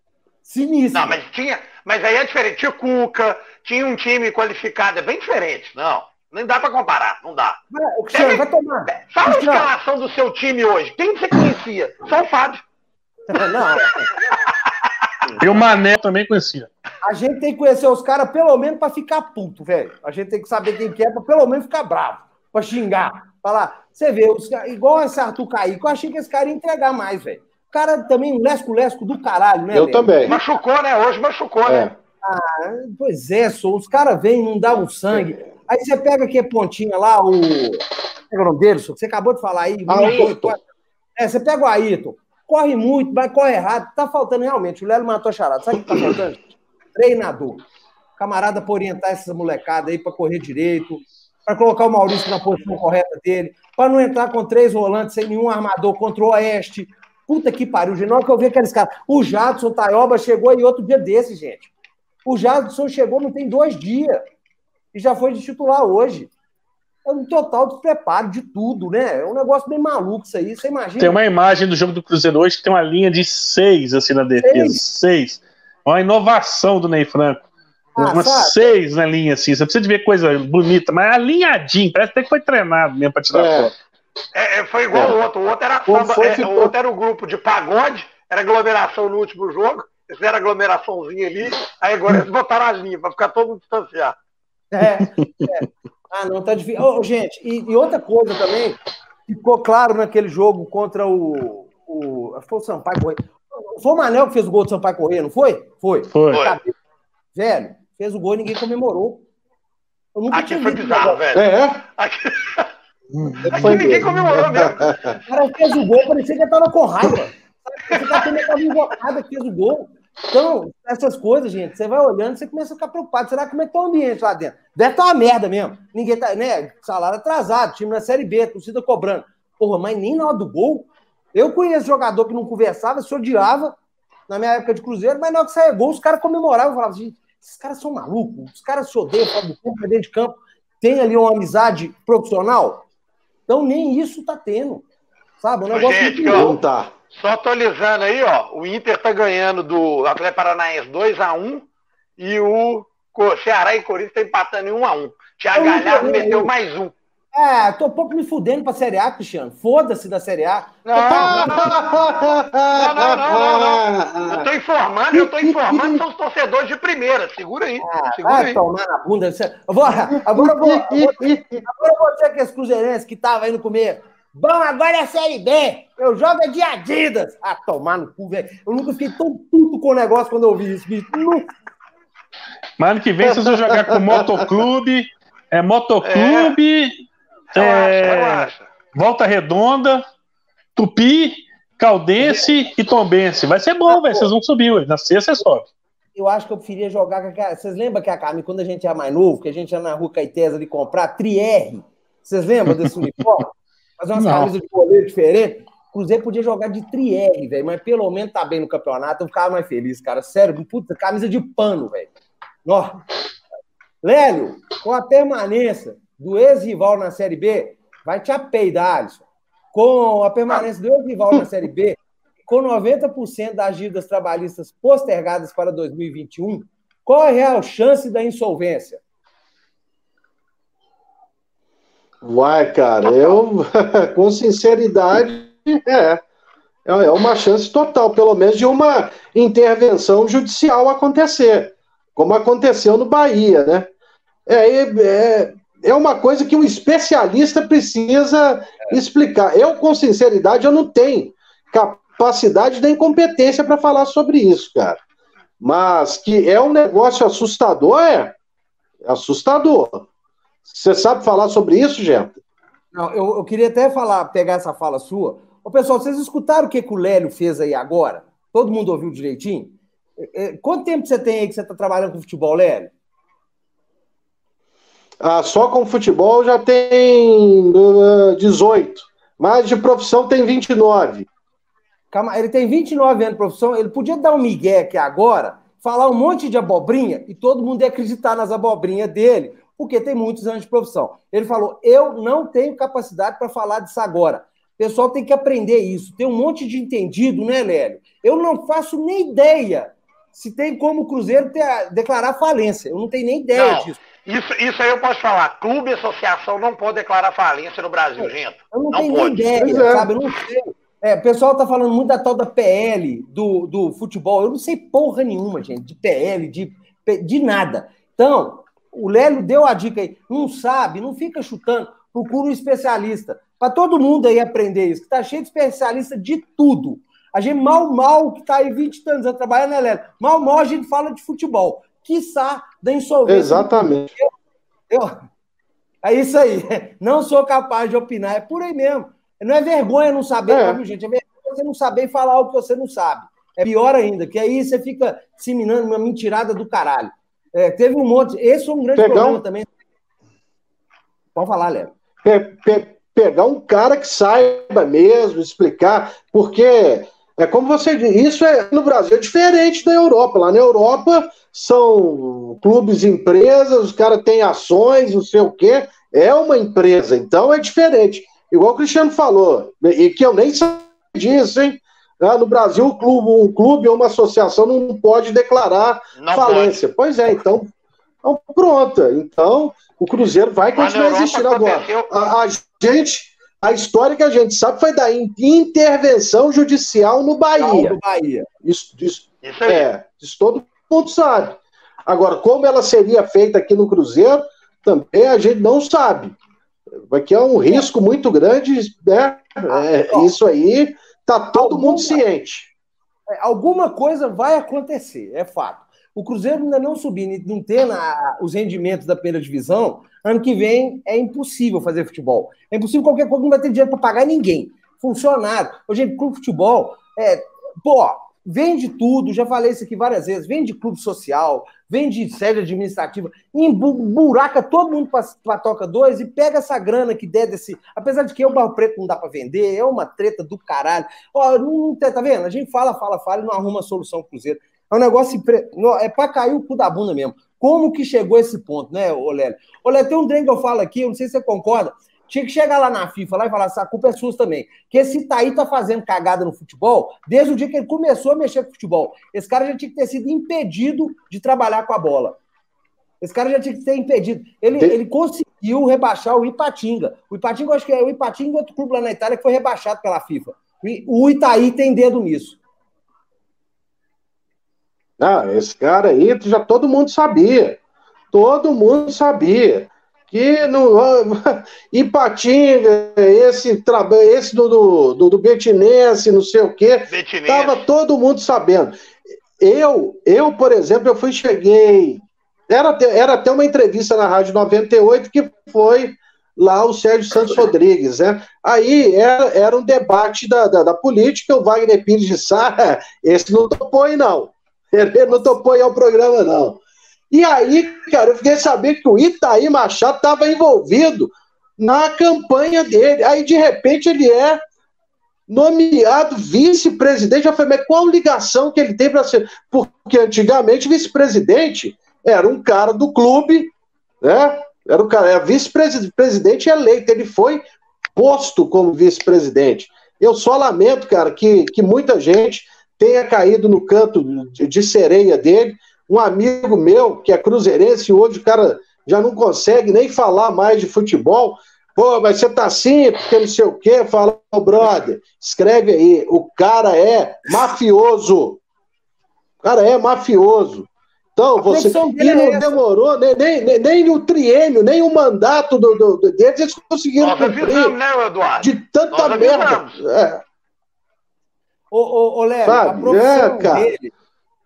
Sinistra. Não, mas tinha. Mas aí é diferente. Tinha Cuca, tinha um time qualificado, é bem diferente. Não. Nem dá pra comparar, não dá. Vai, Cristiano, vai tomar. Fala a escalação do seu time hoje. Quem você conhecia? Só o Fábio. <laughs> Não. E o Mané também conhecia. A gente tem que conhecer os caras pelo menos para ficar puto, velho. A gente tem que saber quem que é para pelo menos ficar bravo, para xingar. Falar, você vê, os, igual esse Arthur Caíco, eu achei que esse cara ia entregar mais, velho. O cara também, um lesco-lesco do caralho, né? Eu velho? também. Machucou, né? Hoje machucou, né? é. né? Ah, pois é, só, os caras vêm, não dão um sangue. Aí você pega aqui a pontinha lá, o. É o nome dele, você acabou de falar aí. Ayrton. É, você pega o Ayrton corre muito, mas corre errado. Tá faltando realmente. O Lelo matou a charada. Sabe o que tá faltando? Treinador. Camarada para orientar essa molecada aí para correr direito, para colocar o Maurício na posição correta dele, para não entrar com três volantes sem nenhum armador contra o Oeste. Puta que pariu, gente. Na que eu vi aqueles caras. O Jadson Taioba chegou aí outro dia desse, gente. O Jadson chegou não tem dois dias. E já foi de titular hoje é um total despreparo de tudo, né? É um negócio bem maluco isso aí, você imagina. Tem uma imagem do jogo do Cruzeiro hoje que tem uma linha de seis, assim, na defesa. Seis. seis. Uma inovação do Ney Franco. Ah, Umas sabe? seis na linha, assim. Você precisa de ver coisa bonita, mas alinhadinho. Parece até que foi treinado mesmo pra tirar é. foto. É, é, foi igual é. o outro. O outro era samba, é, o outro era o grupo de pagode, era aglomeração no último jogo. Eles fizeram aglomeraçãozinha ali, aí agora eles botaram a linha pra ficar todo mundo distanciado. É, é. Ah, não, tá difícil. Oh, gente, e, e, outra coisa também, ficou claro naquele jogo contra o. o foi o Sampaio Correia. Foi o Manel que fez o gol do Sampaio Correia, não foi? Foi. Foi. Velho, fez o gol e ninguém comemorou. Aqui foi bizarro, velho. É? Aqui... Aqui ninguém comemorou mesmo. O cara fez o gol, parecia que ele tava com raiva. Esse cara tava invocado, fez o gol. Então, essas coisas, gente, você vai olhando, você começa a ficar preocupado. Será como é que tá o ambiente lá dentro? Deve estar tá uma merda mesmo. Ninguém tá, né? Salário atrasado, time na Série B, torcida cobrando. Porra, mas nem na hora do gol. Eu conheço jogador que não conversava, se odiava na minha época de Cruzeiro, mas na hora que saia gol, os caras comemoravam e falavam assim: esses caras são malucos, os caras se odeiam fora do campo, dentro de campo. Tem ali uma amizade profissional. Então nem isso tá tendo. Sabe? O negócio Gente, não tá. Só atualizando aí, ó. O Inter tá ganhando do Atlético Paranaense 2x1 e o Ceará e Corinthians tá empatando em 1x1. Thiago Galhardo meteu mais um. É, tô um pouco me fudendo pra Série A, Cristiano. Foda-se da Série A. Não, não, não, não, Eu tô informando, eu tô informando são os torcedores de primeira. Segura aí. Ah, segura vai aí. tomar na bunda. Eu vou, agora, eu vou, agora eu vou ser aqueles cruzeirenses que tava indo comer. Bom, agora é a Série B. Eu jogo é de Adidas. Ah, tomar no cu, velho. Eu nunca fiquei tão puto com o negócio quando eu ouvi isso, bicho. Mas ano que vem vocês vão jogar com Motoclube. É Motoclube. É, é, Volta Redonda, Tupi, Caldense e Tombense. Vai ser bom, velho. Vocês vão subir, ué. Na sexta você sobe. Eu acho que eu preferia jogar com aquela. Vocês lembram que a Carmen, quando a gente era mais novo, que a gente ia na rua Caetesa ali comprar Trier? Vocês lembram desse uniforme? Fazer umas camisas de goleiro diferente. Cruzeiro podia jogar de Trier, velho, mas pelo menos tá bem no campeonato, eu ficava mais feliz, cara. Sério, puta, camisa de pano, velho. Lélio, com a permanência do ex-rival na Série B, vai te apeidar, Alisson. Com a permanência do ex-rival na Série B, com 90% das dívidas trabalhistas postergadas para 2021, qual é a real chance da insolvência? Vai, cara, eu, <laughs> com sinceridade, é. É uma chance total, pelo menos, de uma intervenção judicial acontecer, como aconteceu no Bahia, né? É, é, é uma coisa que um especialista precisa explicar. Eu, com sinceridade, eu não tenho capacidade nem competência para falar sobre isso, cara. Mas que é um negócio assustador, é, é assustador. Você sabe falar sobre isso, gente? Não, eu, eu, queria até falar, pegar essa fala sua. Ô, pessoal, vocês escutaram o que, que o Lélio fez aí agora? Todo mundo ouviu direitinho? É, é, quanto tempo você tem aí que você está trabalhando com futebol, Lélio? Ah, só com futebol já tem uh, 18. Mas de profissão tem 29. Calma, ele tem 29 anos de profissão. Ele podia dar um migué aqui agora, falar um monte de abobrinha e todo mundo ia acreditar nas abobrinhas dele porque tem muitos anos de profissão. Ele falou: eu não tenho capacidade para falar disso agora. O pessoal tem que aprender isso. Tem um monte de entendido, né, Lélio? Eu não faço nem ideia se tem como o Cruzeiro ter, declarar falência. Eu não tenho nem ideia não, disso. Isso, isso aí eu posso falar. Clube e associação não pode declarar falência no Brasil, é, gente. Eu não, não tenho pode. nem ideia, é. sabe? Eu não sei. É, o pessoal tá falando muito da tal da PL, do, do futebol. Eu não sei porra nenhuma, gente, de PL, de, de nada. Então, o Lélio deu a dica aí. Não sabe, não fica chutando. Procura um especialista. Para todo mundo aí aprender isso, que tá cheio de especialista de tudo. A gente mal, mal, que tá aí 20 anos a trabalhar, né, Lélio? Mal, mal a gente fala de futebol. Quiçá da insolvência. Exatamente. Eu, eu, é isso aí. <laughs> Não sou capaz de opinar. É por aí mesmo. Não é vergonha não saber, é. gente. É vergonha você não saber falar o que você não sabe. É pior ainda, que aí você fica disseminando uma mentirada do caralho. É, teve um monte. Esse é um grande pegar problema um... também. Pode falar, Léo. Pe pe pegar um cara que saiba mesmo, explicar, porque é como você diz, isso é no Brasil é diferente da Europa. Lá na Europa são clubes, empresas, os caras têm ações, não sei o quê. É uma empresa, então é diferente. Igual o Cristiano falou, e que eu nem sabia disso, hein? Ah, no Brasil, um clube, um clube ou uma associação não pode declarar não falência. Pode. Pois é, então, então pronto. Então, o Cruzeiro vai continuar existindo agora. A, a, gente, a história que a gente sabe foi da intervenção judicial no Bahia. No Bahia. Isso, isso, isso é, isso todo mundo sabe. Agora, como ela seria feita aqui no Cruzeiro, também a gente não sabe. Aqui é um risco muito grande, né? É, isso aí Está todo alguma, mundo ciente. É, alguma coisa vai acontecer, é fato. O Cruzeiro ainda não subindo, não tendo os rendimentos da primeira divisão, Ano que vem é impossível fazer futebol. É impossível qualquer coisa, não vai ter dinheiro para pagar ninguém. Funcionário. Hoje, clube de futebol, é, pô, vende tudo, já falei isso aqui várias vezes, vende clube social, vende sede administrativa, buraca todo mundo para toca dois e pega essa grana que der desse. Apesar de que o Barro Preto não dá para vender, é uma treta do caralho. Ó, não, não, tá vendo? A gente fala, fala, fala e não arruma solução Cruzeiro. É um negócio. É para cair o cu da bunda mesmo. Como que chegou a esse ponto, né, Olélio? Olélio, tem um trem que eu falo aqui, eu não sei se você concorda. Tinha que chegar lá na FIFA lá e falar assim, a culpa é sua também. Que esse Itaí tá fazendo cagada no futebol desde o dia que ele começou a mexer com futebol. Esse cara já tinha que ter sido impedido de trabalhar com a bola. Esse cara já tinha que ser impedido. Ele, ele conseguiu rebaixar o Ipatinga. O Ipatinga, acho que é o Ipatinga, outro clube lá na Itália, que foi rebaixado pela FIFA. O Itaí tem dedo nisso. Ah, esse cara aí, já todo mundo sabia. Todo mundo sabia que no <laughs> Ipatinga, esse esse do, do, do Betinense, não sei o quê, estava todo mundo sabendo. Eu, eu, por exemplo, eu fui, cheguei. Era, era até uma entrevista na Rádio 98 que foi lá o Sérgio Santos Rodrigues, né? Aí era, era um debate da, da, da política, o Wagner Pires de Sá, esse não topou aí, não. <laughs> Ele não topou aí ao programa, não. E aí, cara, eu fiquei sabendo que o Itaí Machado estava envolvido na campanha dele. Aí, de repente, ele é nomeado vice-presidente. Já falei, mas qual ligação que ele tem para ser? Porque antigamente vice-presidente era um cara do clube, né? Era o cara, era vice-presidente eleito. Ele foi posto como vice-presidente. Eu só lamento, cara, que, que muita gente tenha caído no canto de, de sereia dele um amigo meu, que é cruzeirense, hoje o cara já não consegue nem falar mais de futebol. Pô, mas você tá assim, porque não sei o quê. Fala, oh, brother, escreve aí. O cara é mafioso. O cara é mafioso. Então, você. E não é demorou, nem, nem, nem o triênio, nem o mandato do, do, do deles, eles conseguiram Nós cumprir. Avisamos, né, Eduardo? De tanta Nós merda. É. Ô, ô, ô Léo, a profissão é, dele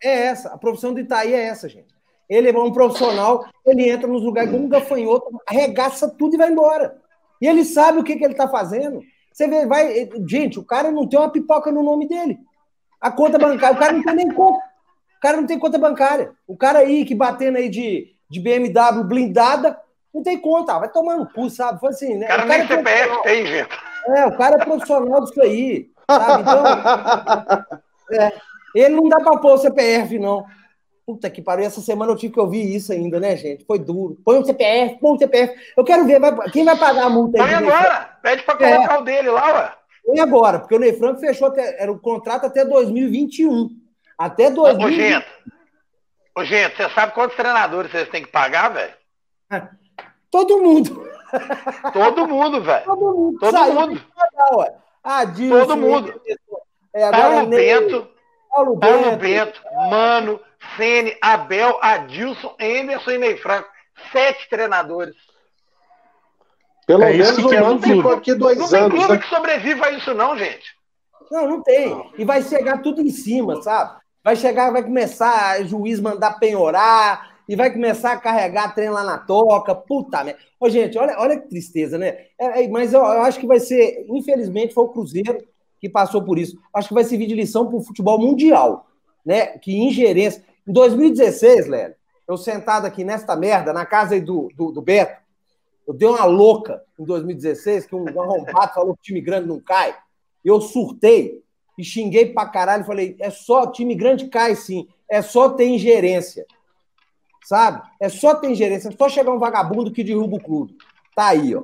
é essa. A profissão do Itaí é essa, gente. Ele é um profissional, ele entra nos lugares como um gafanhoto, arregaça tudo e vai embora. E ele sabe o que, que ele está fazendo. Você vê, vai. Gente, o cara não tem uma pipoca no nome dele. A conta bancária, o cara não tem nem conta. O cara não tem conta bancária. O cara aí que batendo aí de, de BMW blindada, não tem conta. Vai tomar no cu, sabe? Foi assim, né? O cara, o cara nem é CPF tem, gente. É, o cara é profissional disso aí. Sabe? Então. <laughs> É. Ele não dá para pôr o CPF, não. Puta que pariu, essa semana eu tive que ouvir isso ainda, né, gente? Foi duro. Põe o CPF, põe o CPF. Eu quero ver, vai, quem vai pagar a multa aí? Põe agora, pede para colocar é. o dele lá, ué. Põe agora, porque o Ney Franco fechou, até, era o contrato até 2021. Até 2021. Ô, gente, ô, gente, você sabe quantos treinadores vocês têm que pagar, velho? Todo mundo. <laughs> Todo mundo, velho. Todo mundo. Todo Saiu mundo. Pagar, ué. Adilson, Todo mundo. É, agora Paulo Ney... Bento. Paulo, Paulo Bento, Bento Mano, Sene, Abel, Adilson, Emerson e Ney Franco. Sete treinadores. Pelo é menos o Mano ficou aqui dois não anos. Não tem clube né? que sobreviva a isso não, gente. Não, não tem. E vai chegar tudo em cima, sabe? Vai chegar, vai começar o juiz mandar penhorar, e vai começar a carregar trem lá na toca. Puta merda. Ô, gente, olha, olha que tristeza, né? É, é, mas eu, eu, acho que vai ser, infelizmente, foi o Cruzeiro que passou por isso. Acho que vai servir de lição para o futebol mundial, né? Que ingerência. Em 2016, Léo, eu sentado aqui nesta merda, na casa do, do, do Beto, eu dei uma louca em 2016, que um, arrombado falou que time grande não cai. Eu surtei e xinguei pra caralho. Falei, é só, time grande cai sim, é só ter ingerência. Sabe? É só ter ingerência, é só chegar um vagabundo que derruba o clube. Tá aí, ó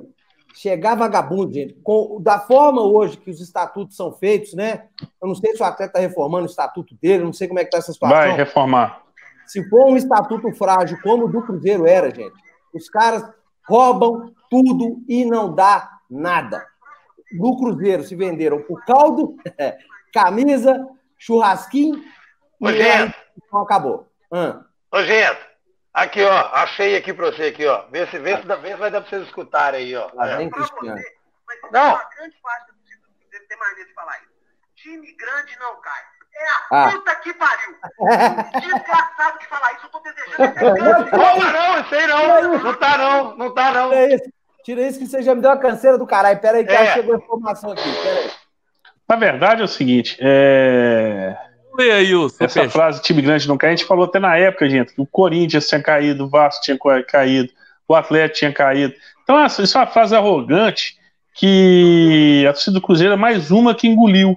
chegar vagabundo, gente, com, da forma hoje que os estatutos são feitos, né? Eu não sei se o atleta está reformando o estatuto dele, não sei como é que está essa situação. Vai reformar. Se for um estatuto frágil como o do Cruzeiro era, gente, os caras roubam tudo e não dá nada. No Cruzeiro se venderam por caldo, <laughs> camisa, churrasquinho Ô, e gente. Então acabou. Hum. Ô, gente, Aqui, ó, achei aqui pra você aqui, ó. Vê se, vê se, vê se vai dar pra vocês escutarem aí, ó. Ah, é. Cristiano. Não. Uma grande parte do time tem mania de falar isso. Time grande não cai. É a ah. puta que pariu. <laughs> Desgraçado de falar isso, eu tô desejando. <laughs> Não, não, isso aí não. Não tá não, não tá não. É isso. Tira isso que você já me deu uma canseira do caralho. Pera aí que é. chegou a informação aqui. Pera aí. Na verdade é o seguinte, é... Lê aí, o Essa frase, time grande não cai, a gente falou até na época, gente, que o Corinthians tinha caído, o Vasco tinha caído, o Atlético tinha caído. Então, isso é uma frase arrogante que a torcida do Cruzeiro é mais uma que engoliu.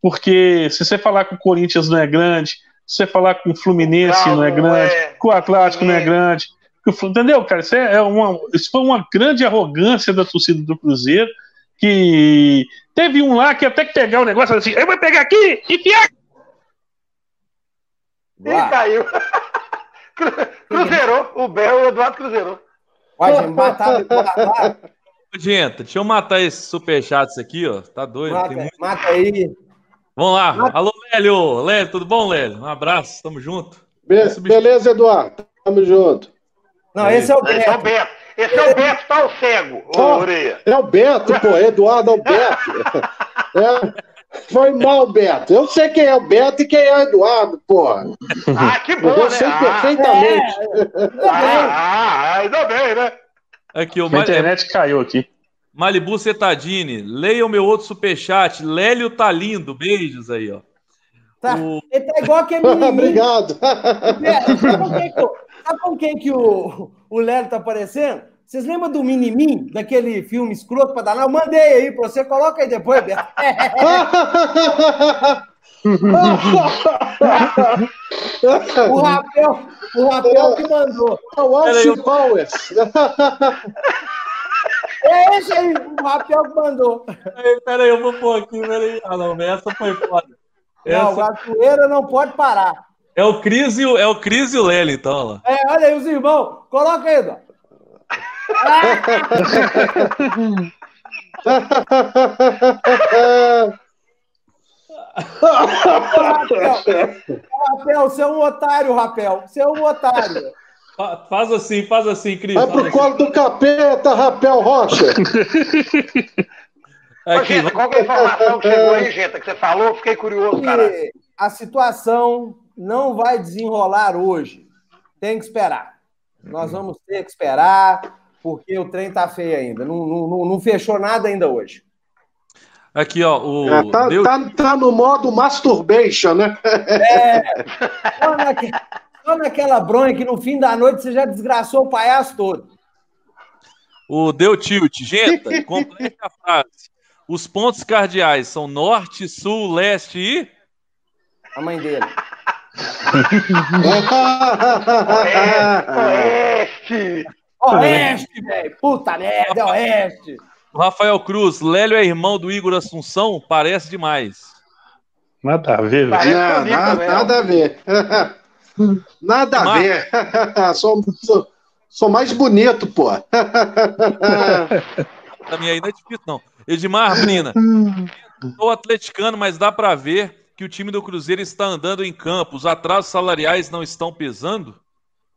Porque se você falar que o Corinthians não é grande, se você falar que o Fluminense não, não é grande, é. que o Atlético não é grande, entendeu, cara? Isso, é uma, isso foi uma grande arrogância da torcida do Cruzeiro, que teve um lá que até que pegar o negócio assim, eu vou pegar aqui e enfiar. E caiu. <laughs> Cruzeirou, o Bel e o Eduardo Cruzeirou. Gente, matar. Gente, deixa eu matar esses superchats aqui, ó. Tá doido. Mata, muito... mata aí. Vamos lá. Mata. Alô, Lélio. Lélio, tudo bom, Lélio? Um abraço, tamo junto. Be beleza, Eduardo. Tamo junto. Não, esse é o Beto. Esse é o Beto. Esse é o Beto, tá o cego. Oh, é o Beto, pô. Eduardo é o Beto. <laughs> É. Foi mal, Beto. Eu sei quem é o Beto e quem é o Eduardo, porra. Ah, que bom, Eu sei né? perfeitamente. Ah, ah, ah, ainda bem, né? Aqui, o A internet caiu aqui. Malibu Cetadini, leia o meu outro superchat. Lélio tá lindo. Beijos aí, ó. Tá. O... Ele tá igual aquele. <laughs> Obrigado. Sabe com quem que o, o Lélio tá aparecendo? Vocês lembram do Minimin, daquele filme escroto para dar? Eu mandei aí para você, coloca aí depois, Beto. <laughs> o Rapel, o Rapel que mandou. É o Alce Powers. <laughs> É esse aí, o Rapel que mandou. Peraí, eu vou pôr aqui, peraí. Ah, não, essa foi foda. Essa... Não, a zoeira não pode parar. É o Cris e o, é o, Cris e o Lely, então, lá. É, olha aí, os irmãos. Coloca aí, Eduardo. Rapel, você é um otário, Rapel. Você é um otário. Faz assim, faz assim, Cris. Vai pro assim. colo do capeta, Rapel Rocha. Aqui, Ô, qual é a informação que chegou aí, gente, que você falou? Fiquei curioso, cara. A situação não vai desenrolar hoje. Tem que esperar. Nós vamos ter que esperar porque o trem tá feio ainda. Não, não, não fechou nada ainda hoje. Aqui, ó. O... É, tá, Deus... tá, tá, no modo masturbation, né? É. Só, naque, só naquela bronha que no fim da noite você já desgraçou o palhaço todo. O Deu Tilt. Gente, <laughs> complete a frase. Os pontos cardeais são norte, sul, leste e. A mãe dele. <laughs> Oeste! Oeste, velho. Puta merda, é Oeste. O Rafael Cruz, Lélio é irmão do Igor Assunção? Parece demais. Nada a ver, velho. Não, nada, nada a ver. <laughs> nada a ver. <laughs> sou, sou, sou, mais bonito, pô. <laughs> Também aí não é difícil, não. Edmar Brina. Sou atleticano, mas dá para ver que o time do Cruzeiro está andando em campo. Os atrasos salariais não estão pesando?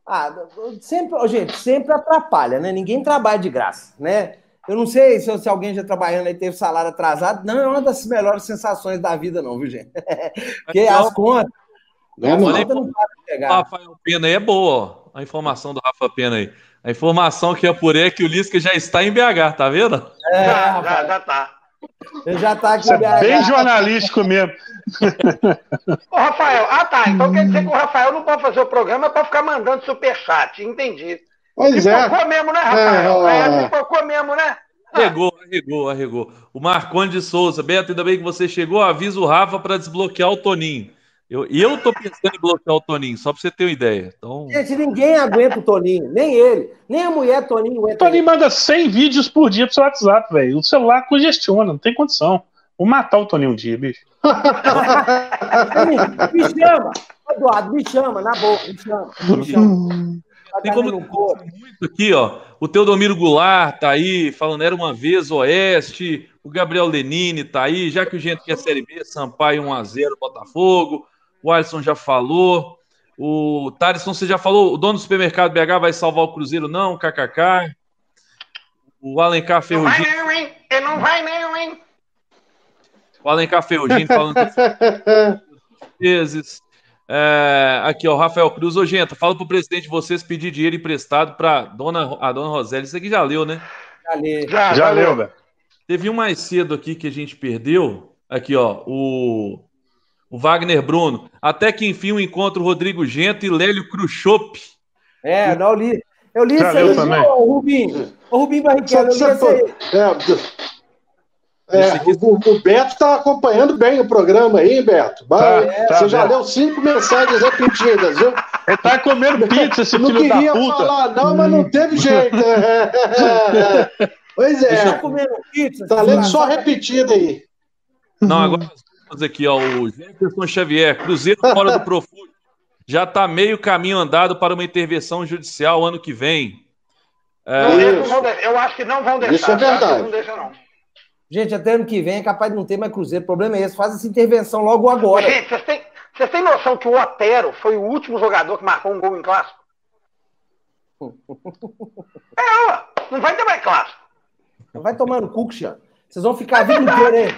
Ah, sempre, gente, sempre atrapalha, né? Ninguém trabalha de graça, né? Eu não sei se, se alguém já trabalhando aí teve salário atrasado. Não é uma das melhores sensações da vida, não, viu, gente? <laughs> Porque as contas. Não, as contas não param de pegar. Rafael Pena aí é boa, ó, a informação do Rafa Pena aí. A informação que é por aí é que o Lisca já está em BH, tá vendo? É, já, já, já tá. Ele já tá aqui é bem jornalístico mesmo. <laughs> Ô, Rafael, ah tá, então quer dizer que o Rafael não pode fazer o programa para ficar mandando superchat, entendi. Pois Se é. Pipocou mesmo, né, Rafael? É, é, pipocou mesmo, né? Arregou, arregou, arregou. O Marconde Souza, Beto, ainda bem que você chegou. Avisa o Rafa para desbloquear o Toninho. Eu, eu tô pensando em bloquear o Toninho, só para você ter uma ideia. Então... Gente, ninguém aguenta o Toninho, nem ele, nem a mulher Toninho aguenta. O Toninho manda 100 vídeos por dia pro seu WhatsApp, velho. O celular congestiona, não tem condição. Vou matar o Toninho um dia, bicho. <laughs> me chama, Eduardo, me chama, na boca, me chama. Me chama. Tem como muito aqui, ó. O Teodomiro Goulart tá aí, falando era uma vez Oeste. O Gabriel Lenine tá aí, já que o gente quer Série B, Sampaio 1x0, Botafogo. O Alisson já falou. O Tarisson, você já falou, o dono do supermercado BH vai salvar o Cruzeiro, não? KKK. O Alencar Ferrugino. Não vai não, hein? Ele não vai não, hein? O Alencar Ferrugino falando. <laughs> vezes. É, aqui, ó, Rafael Cruz. Ô, gente, fala pro presidente de vocês pedir dinheiro emprestado para dona, a dona Roseli. Isso aqui já leu, né? Já leu. Já, já leu, velho. Teve um mais cedo aqui que a gente perdeu. Aqui, ó, o, o Wagner Bruno. Até que enfim o encontro Rodrigo Gento e Lélio Khrushchev. É, não li. Eu li Já isso aí, ô, Rubinho. Ô, Rubinho Barrichello, eu li isso aí. É, é, o, o, Beto está acompanhando bem o programa aí, Beto. Tá, é, você tá já leu cinco mensagens repetidas, viu? Ele tá comendo pizza, esse não filho da puta. Não queria falar, não, mas não teve jeito. <laughs> pois é. Tá comendo pizza. Tá lendo só repetido aí. Não, agora vamos aqui, ó, o Jefferson Xavier, Cruzeiro fora do Profundo já está meio caminho andado para uma intervenção judicial ano que vem. É... eu acho que não vão deixar. Isso é verdade. Não deixa, não. Gente, até ano que vem é capaz de não ter mais Cruzeiro. O problema é esse. Faz essa intervenção logo agora. Gente, vocês têm, vocês têm noção que o Otero foi o último jogador que marcou um gol em clássico? <laughs> é, ó, não vai ter mais clássico. Vai tomar no cu, Vocês vão ficar vindo <laughs> querer.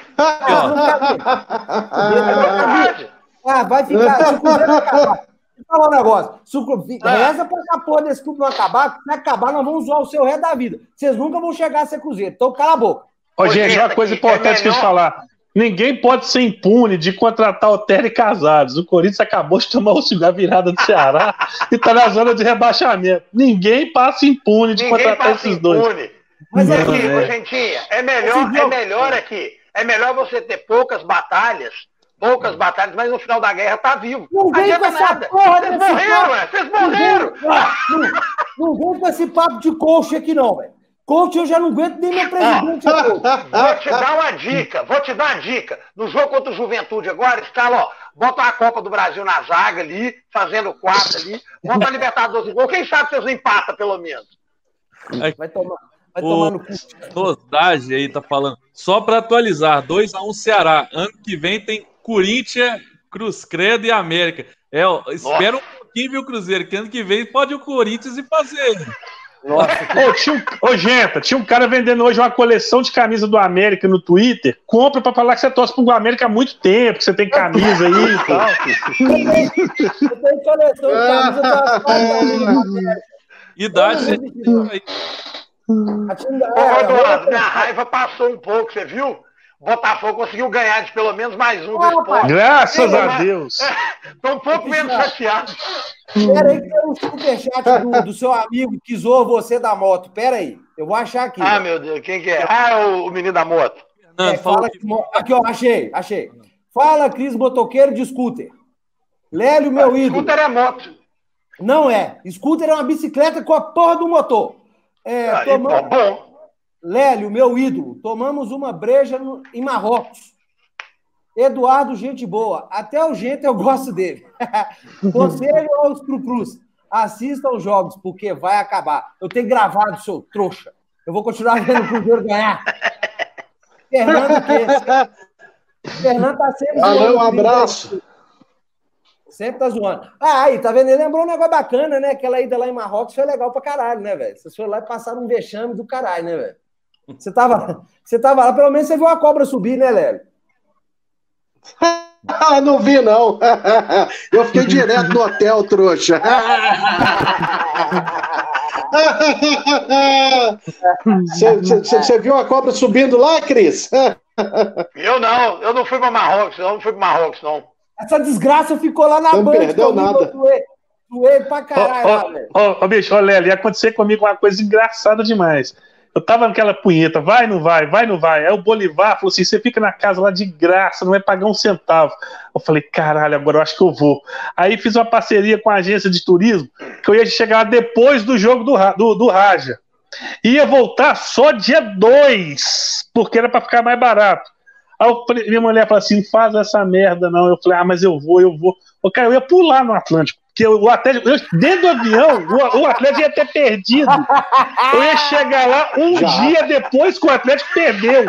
Ah, vai ficar. Se o Cruzeiro acabar, falar um negócio. Se o clube, ah. Reza pra essa porra desse clube não acabar. Se acabar, nós vamos zoar o seu resto da vida. Vocês nunca vão chegar a ser Cruzeiro. Então, cala a boca. Ô, gente, uma coisa importante é que eu falar. Ninguém pode ser impune de contratar o e Casados. O Corinthians acabou de tomar a virada do Ceará e tá na zona de rebaixamento. Ninguém passa impune de Ninguém contratar esses impune. dois. Mas é aqui, é. Gentinha, é melhor, é melhor aqui. É melhor você ter poucas batalhas poucas batalhas, mas no final da guerra tá vivo. Não vem com essa nada. porra Vocês morreram, ué. Vocês morreram. Não, não, não vem com esse papo de coach aqui, não, velho. Coach, eu já não aguento nem meu presidente. vou te dar uma dica, vou te dar uma dica. No jogo contra o Juventude agora, está ó, bota a Copa do Brasil na zaga ali, fazendo quatro ali, bota a Libertadores gol. Quem sabe vocês empatam, pelo menos. Vai tomar. Vai tomar no cu. Rodagem aí tá falando. Só para atualizar, 2x1 um Ceará. Ano que vem tem Corinthians, Cruz Credo e América. É, ó, espera um pouquinho, viu, Cruzeiro, que ano que vem pode o Corinthians ir fazer. Nossa, ô, tinha um, ô, Genta, tinha um cara vendendo hoje uma coleção de camisa do América no Twitter. Compra pra falar que você torce pro América há muito tempo, que você tem camisa aí e tal. <laughs> Eu tenho coleção de camisa do <laughs> América. Idade, você... Ô, minha raiva passou um pouco, você viu? Botafogo conseguiu ganhar de pelo menos mais um do. Graças a Deus. <laughs> Estou um pouco menos chateado. Pera aí que tem um superchat do, do seu amigo que zoou você da moto. Pera aí, eu vou achar aqui. Ah, meu Deus, quem que é? Ah, o, o menino da moto. É, fala que... Aqui, ó, achei, achei. Fala, Cris Motoqueiro de scooter. Lélio, meu ah, ídolo. Scooter é moto. Não é. Scooter é uma bicicleta com a porra do motor. É, ah, tomando... Tá bom. Lélio, meu ídolo, tomamos uma breja no, em Marrocos. Eduardo, gente boa. Até o gente eu <laughs> gosto dele. <laughs> Conselho aos Crucruz. Assistam os jogos, porque vai acabar. Eu tenho gravado, seu trouxa. Eu vou continuar <laughs> vendo o Cruzeiro ganhar. Fernando Fernando tá sempre. Valeu, um abraço. Sempre tá zoando. Ah, aí, tá vendo? Ele lembrou um negócio bacana, né? Aquela ida lá em Marrocos foi legal pra caralho, né, velho? Vocês foram lá e passaram um vexame do caralho, né, velho? Você tava, <laughs> você tava lá, pelo menos você viu a cobra subir, né, Lélio? <laughs> Ah, não vi, não. <laughs> Eu fiquei direto no hotel, trouxa. Você viu a cobra subindo lá, Cris? Eu não, eu não fui para Marrocos, eu não fui para Marrocos, não. Essa desgraça ficou lá na não Não perdeu nada. Doei pra caralho, Ô, ô, ô, bicho, ô, Lélio, ia acontecer comigo uma coisa engraçada demais. Eu tava naquela punheta, vai, não vai, vai, não vai. Aí o Bolivar falou assim: você fica na casa lá de graça, não vai pagar um centavo. Eu falei, caralho, agora eu acho que eu vou. Aí fiz uma parceria com a agência de turismo, que eu ia chegar depois do jogo do, do, do Raja. Ia voltar só dia 2, porque era para ficar mais barato. Aí eu, minha mulher falou assim: faz essa merda, não. Eu falei, ah, mas eu vou, eu vou. O cara, eu ia pular no Atlântico. Porque o Atlético, dentro do avião, o, o, Atlético ia ter perdido. Eu ia chegar lá um Já. dia depois que o Atlético perdeu.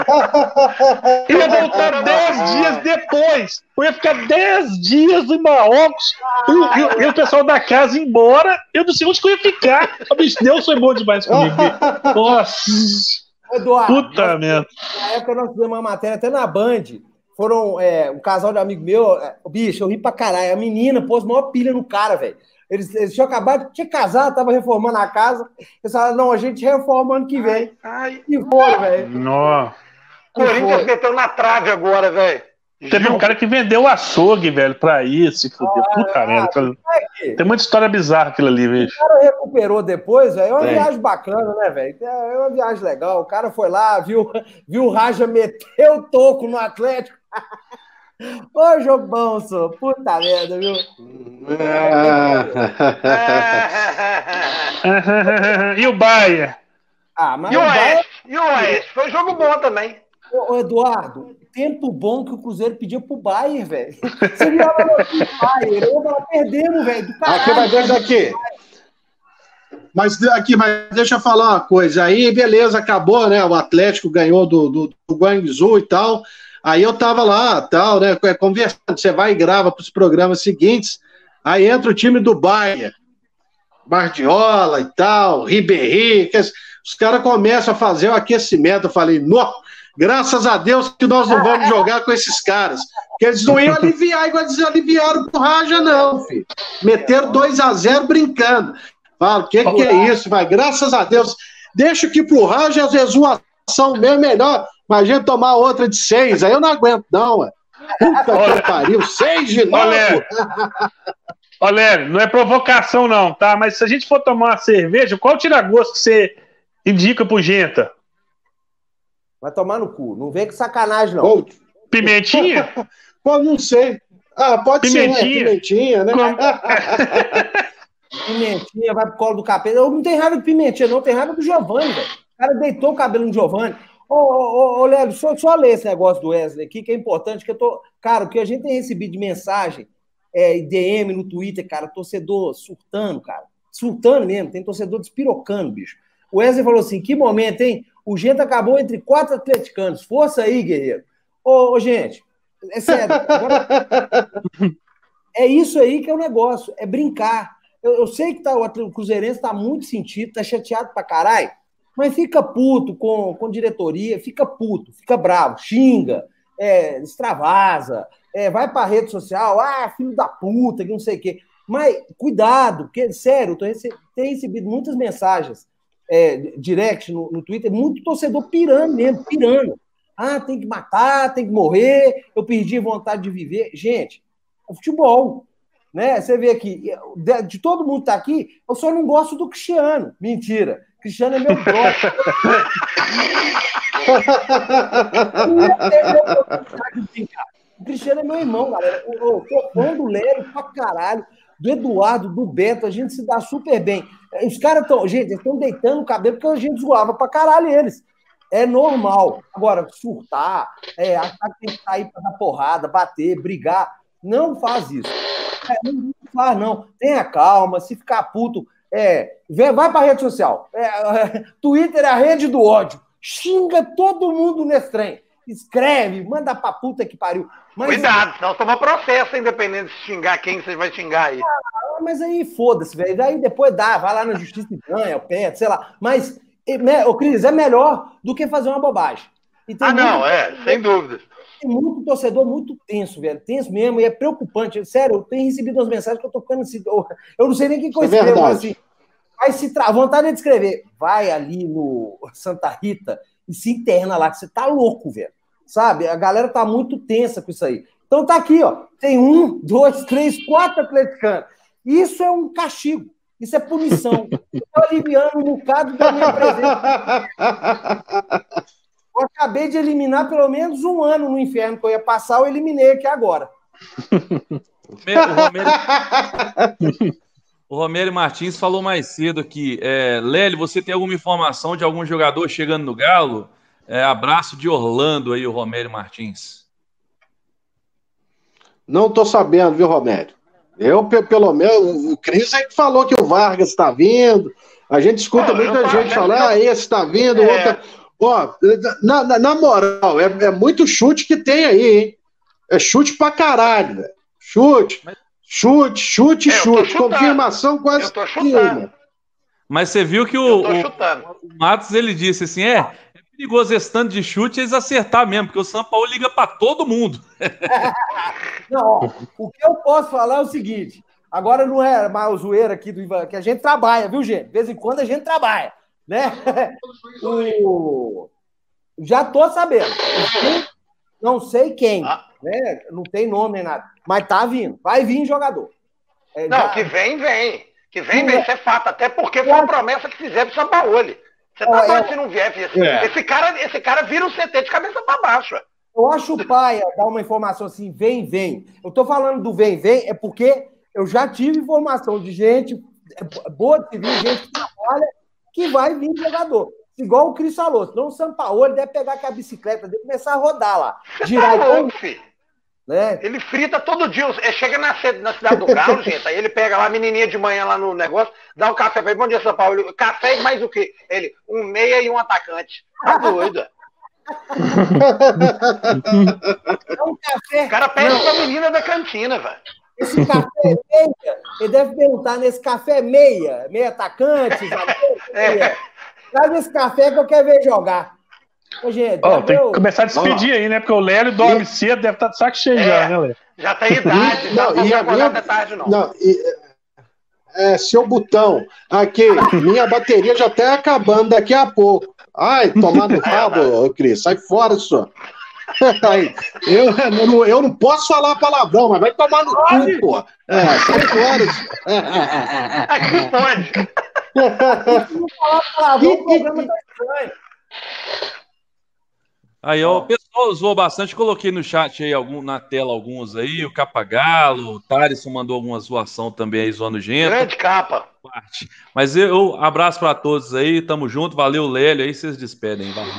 ia voltar dez dias depois. Eu ia ficar dez dias em Marrocos. E, o pessoal da casa embora. Eu não sei onde que eu ia ficar. Deus foi bom demais comigo. <laughs> Nossa. Eduardo, Puta merda. Na época nós fizemos uma matéria até na Band foram é, um casal de amigo meu, é, bicho, eu ri pra caralho. A menina pôs maior pilha no cara, velho. Eles, eles tinham acabado, tinha casado, tava reformando a casa. Eles falaram, não, a gente reforma ano que vem. Ai, e foi, velho. Nossa. Corinthians meteu na trave agora, velho. Teve um cara que vendeu o açougue, velho, pra isso. Se fudeu. Ah, Puta merda. Tem muita história bizarra aquilo ali, velho. O cara recuperou depois, velho. É uma é. viagem bacana, né, velho? É uma viagem legal. O cara foi lá, viu, viu o Raja meter o toco no Atlético. <laughs> Ô, jogo bom, só. Puta merda, viu? <laughs> e o Baia? Ah, mas e o Oeste? E o Oeste? Foi um jogo bom também. Ô, Eduardo, tempo bom que o Cruzeiro pediu pro Bayern, velho. Você viu a do Bayern? Eu perdemos, velho. Aqui, mas deixa aqui. Mas aqui, mas deixa eu falar uma coisa. Aí, beleza, acabou, né? O Atlético ganhou do, do, do Guangzhou e tal. Aí eu tava lá, tal, né? Conversando. Você vai e grava para os programas seguintes. Aí entra o time do Bayern. Guardiola e tal, Ribéry, os caras começam a fazer o aquecimento. Eu falei, nossa, Graças a Deus que nós não vamos jogar com esses caras. Porque eles não iam aliviar igual eles aliviaram pro Raja, não, filho. Meteram 2 a 0 brincando. Fala, o que, que é isso? Mas graças a Deus. Deixa que pro Raja, às vezes, uma ação mesmo melhor. Imagina tomar outra de seis. Aí eu não aguento, não, ué. Puta Olha, que pariu, seis de novo. Olha, não é provocação, não, tá? Mas se a gente for tomar uma cerveja, qual tira-gosto que você indica pro Genta? Vai tomar no cu. Não vem com sacanagem, não. Pimentinha? <laughs> Pô, não sei. Ah, pode pimentinha. ser, né? Pimentinha, né? <laughs> pimentinha, vai pro colo do capeta. Eu não tenho raiva de pimentinha, não. Tenho raiva do Giovanni, velho. O cara deitou o cabelo no Giovanni. Ô, ô, ô, Léo, só, só ler esse negócio do Wesley aqui, que é importante, que eu tô. Cara, o que a gente tem recebido de mensagem, é, DM no Twitter, cara, torcedor surtando, cara. Surtando mesmo, tem torcedor despirocando, bicho. O Wesley falou assim: que momento, hein? O Gento acabou entre quatro atleticanos. Força aí, guerreiro. Ô, ô gente, é sério. Agora... é isso aí que é o negócio, é brincar. Eu, eu sei que tá, o, Cruzeirense está muito sentido, está chateado pra caralho, mas fica puto com, com diretoria, fica puto, fica bravo, xinga, é, extravasa, é, vai pra rede social, ah, filho da puta, que não sei o quê. Mas cuidado, porque, sério, eu tô rece tenho recebido muitas mensagens é, direct no, no Twitter, muito torcedor pirando mesmo, pirando. Ah, tem que matar, tem que morrer, eu perdi vontade de viver. Gente, é futebol. Né? Você vê aqui, de, de todo mundo que tá aqui, eu só não gosto do Cristiano. Mentira. Cristiano é meu <laughs> brother. <laughs> o Cristiano é meu irmão, galera. Eu, eu tô fã do Léo pra caralho do Eduardo, do Beto, a gente se dá super bem. Os caras estão, gente, estão deitando o cabelo porque a gente zoava pra caralho eles. É normal. Agora, surtar, é, achar que tem que sair pra dar porrada, bater, brigar, não faz isso. É, não faz, não. Tenha calma, se ficar puto, é, vai pra rede social. É, <laughs> Twitter é a rede do ódio. Xinga todo mundo nesse trem escreve, manda pra puta que pariu. Mas... Cuidado, senão toma processo, independente de xingar quem você vai xingar aí. Ah, mas aí foda-se, velho. Aí depois dá, vai lá na justiça e ganha, o pé, sei lá. Mas, o Cris, é melhor do que fazer uma bobagem. ah, não, é, sem dúvida. Tem muito torcedor muito tenso, velho. Tenso mesmo, e é preocupante. Sério, eu tenho recebido umas mensagens que eu tô ficando assim. Eu não sei nem o que coisa é mas assim. Vai se tra... vontade de escrever. Vai ali no Santa Rita e se interna lá, que você tá louco, velho sabe? A galera tá muito tensa com isso aí. Então tá aqui, ó. Tem um, dois, três, quatro atleticanos. Isso é um castigo. Isso é punição. Estou aliviando um bocado da minha presença. Eu acabei de eliminar pelo menos um ano no inferno que eu ia passar, eu eliminei aqui agora. O Romero, o Romero Martins falou mais cedo aqui. É, Lélio, você tem alguma informação de algum jogador chegando no Galo? É, abraço de Orlando aí, o Romério Martins. Não estou sabendo, viu, Romério? Eu, pelo menos, o Cris é que falou que o Vargas está vindo. A gente escuta muita gente falar, ah, esse está vindo, é. outra. Ó, na, na, na moral, é, é, muito chute que tem aí, hein? É chute pra caralho, velho. Chute, Mas... chute, chute, é, chute. Confirmação quase que Mas você viu que o, o, o, Matos ele disse assim: é, perigoso esse tanto de chute eles acertar mesmo, porque o São Paulo liga para todo mundo. <laughs> não, ó, o que eu posso falar é o seguinte: agora não é mais o zoeiro aqui do Ivan, que a gente trabalha, viu, gente? De vez em quando a gente trabalha, né? <laughs> O... Já tô sabendo. Não sei quem, ah. né? Não tem nome nem nada, mas tá vindo. Vai vir jogador. É, não, já... que vem, vem. Que vem, vem, isso é fato. Até porque foi uma promessa que fizeram pro São Paulo. Você tá falando se não vier, é. esse, cara, esse cara vira um CT de cabeça para baixo. Eu acho o paia dar uma informação assim, vem, vem. Eu tô falando do vem, vem, é porque eu já tive informação de gente boa de civil, gente que trabalha, que vai vir jogador. Igual o Cris falou, senão o São Paulo deve pegar aquela bicicleta deve começar a rodar lá. Girar tá louco, filho. Né? Ele frita todo dia. Chega na, na cidade do Galo, <laughs> gente. Aí ele pega lá a menininha de manhã lá no negócio, dá um café pra ele. Bom dia, São Paulo. Ele, café e mais o quê? Ele, um meia e um atacante. Tá doido. é um café. O cara pede pra menina da cantina, velho. Esse café é meia, ele deve perguntar nesse café meia, meia atacante, <laughs> é. Traz esse café que eu quero ver jogar. Ô, oh, tem que começar a despedir aí, né? Porque o Lélio dorme e... cedo, deve estar tá de saco cheio é, já, né, Lélio? Já tem idade, não, não e a minha... tarde, não. não e, é, seu botão, aqui, minha bateria já está acabando daqui a pouco. Ai, tomar no <laughs> rabo, Cris, sai fora disso. <laughs> eu, eu, não, eu não posso falar palavrão, mas vai tomar no cu, pô. É, sai fora. Aqui pode. Não falar palavrão, o <laughs> programa tá estranho. Aí, ó, o pessoal usou bastante, coloquei no chat aí, algum, na tela alguns aí, o Capagalo, o Tarisson mandou alguma zoação também aí, zoando gente. Grande capa. Mas eu, eu abraço para todos aí, tamo junto, valeu, Lélio, aí vocês despedem, valeu.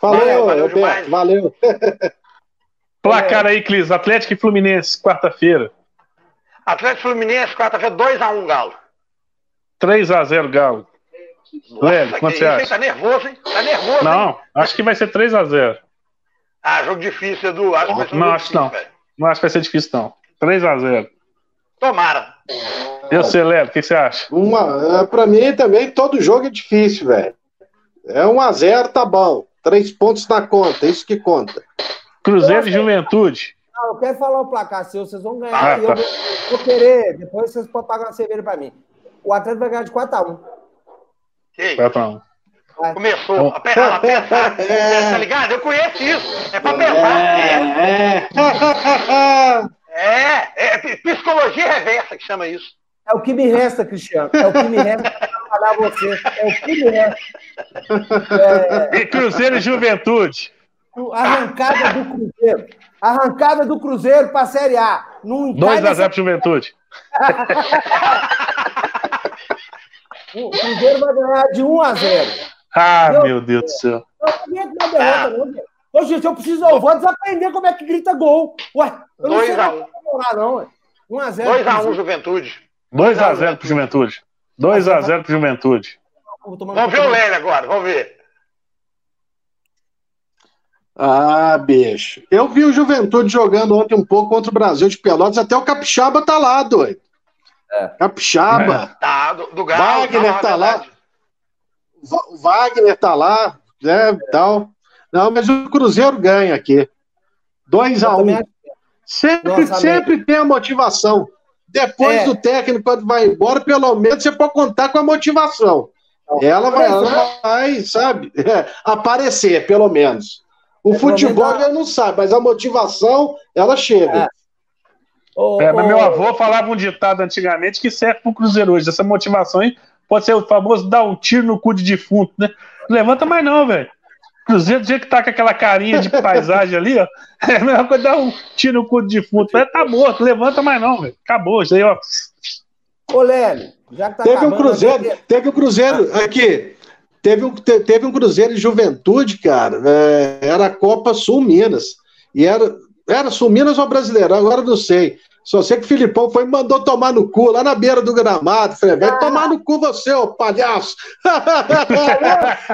Valeu, valeu, valeu. valeu. <laughs> Placar aí, Clis, Atlético e Fluminense, quarta-feira. Atlético e Fluminense, quarta-feira, 2x1 Galo. 3x0 Galo. Lélio, quanto você acha? Tá nervoso, hein? Tá nervoso. Não, hein? acho que vai ser 3x0. Ah, jogo difícil, Edu. Acho que vai ser um não, acho difícil, não. Véio. Não acho que vai ser difícil, não. 3x0. Tomara. Eu sei, Lélio, o que você acha? Uma, é, pra mim também, todo jogo é difícil, velho. É 1x0, tá bom. Três pontos na conta, é isso que conta. Cruzeiro e Juventude. Não, eu quero falar o placar seu, vocês vão ganhar. Ah, tá. eu vou, vou, querer, depois vocês podem pagar uma cerveja pra mim. O Atlético vai ganhar de 4x1. Que isso? Começou a pensar, a pensar. Tá ligado? Eu conheço isso. É pra pensar. É, é, é, é psicologia reversa que chama isso. É o que me resta, Cristiano. É o que me resta para trabalhar você. É o que me resta. É... E Cruzeiro e Juventude. Arrancada do Cruzeiro. Arrancada do Cruzeiro para a Série A. 2 a 0 para Juventude. <laughs> O Cruzeiro vai ganhar de 1 a 0. Ah, meu, meu Deus do céu. Não derrota, ah. não. Ô, gente, eu preciso, eu vou desaprender como é que grita gol. Ué, eu não 2 sei a 1. não, ué. 1 a 0. 2 a 1 Juventude. 2 a 0 pro Juventude. 2 a 0 pro Juventude. Vamos ver o Lélio agora, vamos ver. Ah, bicho. Eu vi o Juventude jogando ontem um pouco contra o Brasil de Pelotas, até o Capixaba tá lá, doido. É. Capixaba. É. Tá, do, do Galo, Wagner tá, lá. O Wagner tá lá, né, é. tal. Não, mas o Cruzeiro ganha aqui. 2 a 1 um. Sempre, Nossa, sempre tem a motivação. Depois é. do técnico, quando vai embora, pelo menos você pode contar com a motivação. Ela vai, ela vai sabe, é, aparecer, pelo menos. O é, futebol ele não sabe, mas a motivação, ela chega. É. É, mas meu avô falava um ditado antigamente que serve para o Cruzeiro hoje. Essa motivação aí pode ser o famoso dar um tiro no cu de defunto, né? Levanta mais não, velho. Cruzeiro, do jeito que tá com aquela carinha de paisagem ali, ó. <laughs> É a mesma coisa dar um tiro no cu de defunto. É, tá morto, levanta mais não, velho. Acabou, isso aí, ó. Ô, Lélio, já que tá Teve um Cruzeiro, aqui... teve um Cruzeiro, aqui, teve um, teve um Cruzeiro de Juventude, cara, é, era a Copa Sul Minas, e era, era Sul Minas ou Brasileiro, agora não sei. Só sei que o Filipão foi e mandou tomar no cu lá na beira do gramado. Falei, vai tomar no cu você, ô palhaço.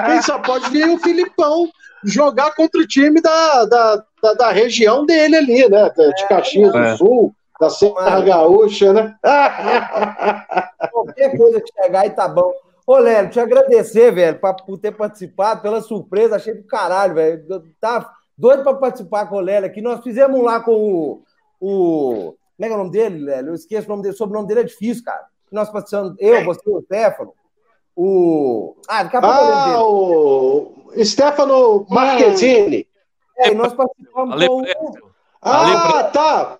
Quem <laughs> só pode ver o Filipão jogar contra o time da, da, da, da região dele ali, né? De Caxias é. do Sul, da Serra Gaúcha, né? <laughs> Qualquer coisa que chegar aí tá bom. Ô, Léo, te agradecer, velho, por ter participado, pela surpresa, achei do caralho, velho. Tá doido para participar com o Léo aqui. Nós fizemos lá com o, o. Como é que é o nome dele, Léo? Eu esqueço o nome dele, o sobrenome dele é difícil, cara. Nós participamos, eu, você, o Stefano. O. Ah, daqui a pouco ah, o Stefano Marquezine. É, e nós participamos Ale com o. Ah, tá!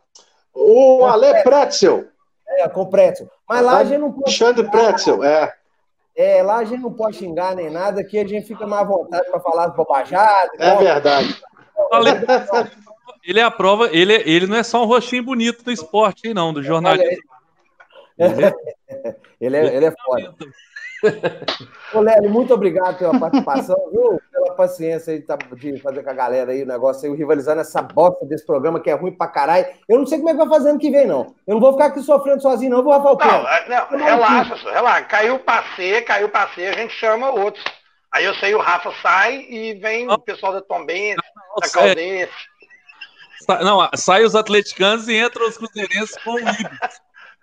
O Ale Pretzel. É, com Pretzel. Mas lá a gente não pode. Alexandre Pretzel, é. É, lá a gente não pode xingar nem nada, aqui a gente fica mais à vontade para falar bobajada. É verdade. Ele é a prova, ele, é, ele não é só um rostinho bonito do esporte, não, do jornalismo. ele é, <laughs> ele é foda. <laughs> Ô, Lélio, muito obrigado pela participação, viu? Pela paciência aí de fazer com a galera aí o negócio aí, rivalizando essa bosta desse programa que é ruim pra caralho. Eu não sei como é que vai fazer ano que vem, não. Eu não vou ficar aqui sofrendo sozinho, não, vou Rafael Não, não, não relaxa, relaxa. Caiu pra C, caiu pra C, a gente chama outros. Aí eu sei, o Rafa sai e vem o pessoal da Tombense, da Caldense. Não, sai os atleticanos e entram os cruzeirenses com o Ibis.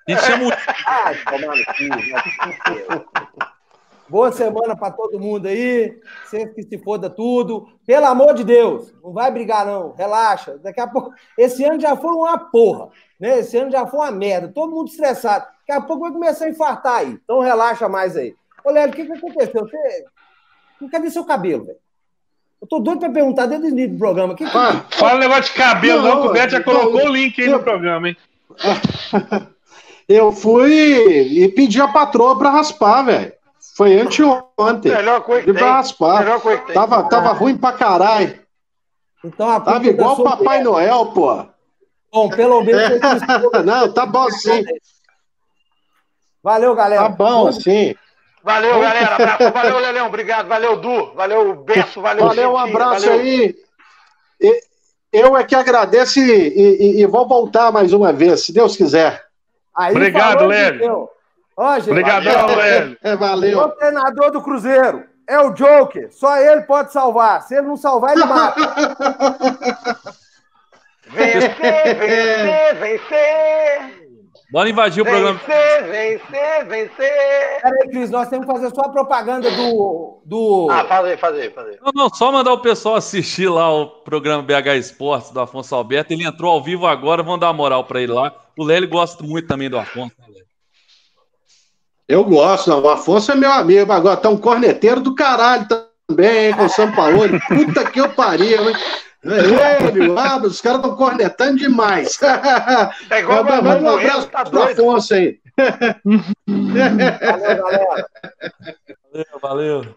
A gente chama o... <laughs> Ah, Boa semana para todo mundo aí. Sempre que se foda tudo. Pelo amor de Deus, não vai brigar, não. Relaxa. Daqui a pouco. Esse ano já foi uma porra. Né? Esse ano já foi uma merda. Todo mundo estressado. Daqui a pouco vai começar a infartar aí. Então relaxa mais aí. Ô, Léo, o que, que aconteceu? Você. Cadê seu cabelo, velho? Eu tô doido pra perguntar desde o início do programa. Que que... Ah, fala negócio de cabelo, não, não que o Beto já colocou o link aí no programa, hein? Eu fui e pedi a patroa pra raspar, velho. Foi anteontem. Melhor coisa que pra raspar. Melhor coisa que tava, tava ruim pra caralho. Então, a tava igual o Papai Noel, pô. Bom, pelo menos. <laughs> não, tá bom sim. Valeu, galera. Tá bom, sim. Valeu, galera. Abraço. Valeu, Leleão. Obrigado. Valeu, Du. Valeu, Beço. Valeu, Valeu, um abraço valeu. aí. Eu é que agradeço e, e, e, vou voltar mais uma vez, se Deus quiser. Aí, Obrigado, Lélio. Obrigadão, Lélio. É, valeu. O treinador do Cruzeiro é o Joker. Só ele pode salvar. Se ele não salvar, ele mata. vencer, vencer, vencer. Bora invadir vencer, o programa. Vencer, vencer, vencer. Peraí, Cris, nós temos que fazer só a propaganda do. do... Ah, fazer, fazer, fazer. Não, não, só mandar o pessoal assistir lá o programa BH Esportes do Afonso Alberto. Ele entrou ao vivo agora, vamos dar uma moral para ele lá. O Lélio gosta muito também do Afonso, né, Lélio? Eu gosto, não. O Afonso é meu amigo. Agora tá um corneteiro do caralho também, hein, com o São Paulo. Puta que eu pariu, hein? Ele, o Abel, os caras estão cornetando demais. <laughs> É igual Manda um abraço tá pro Afonso aí. Valeu, galera. <laughs> Valeu, valeu.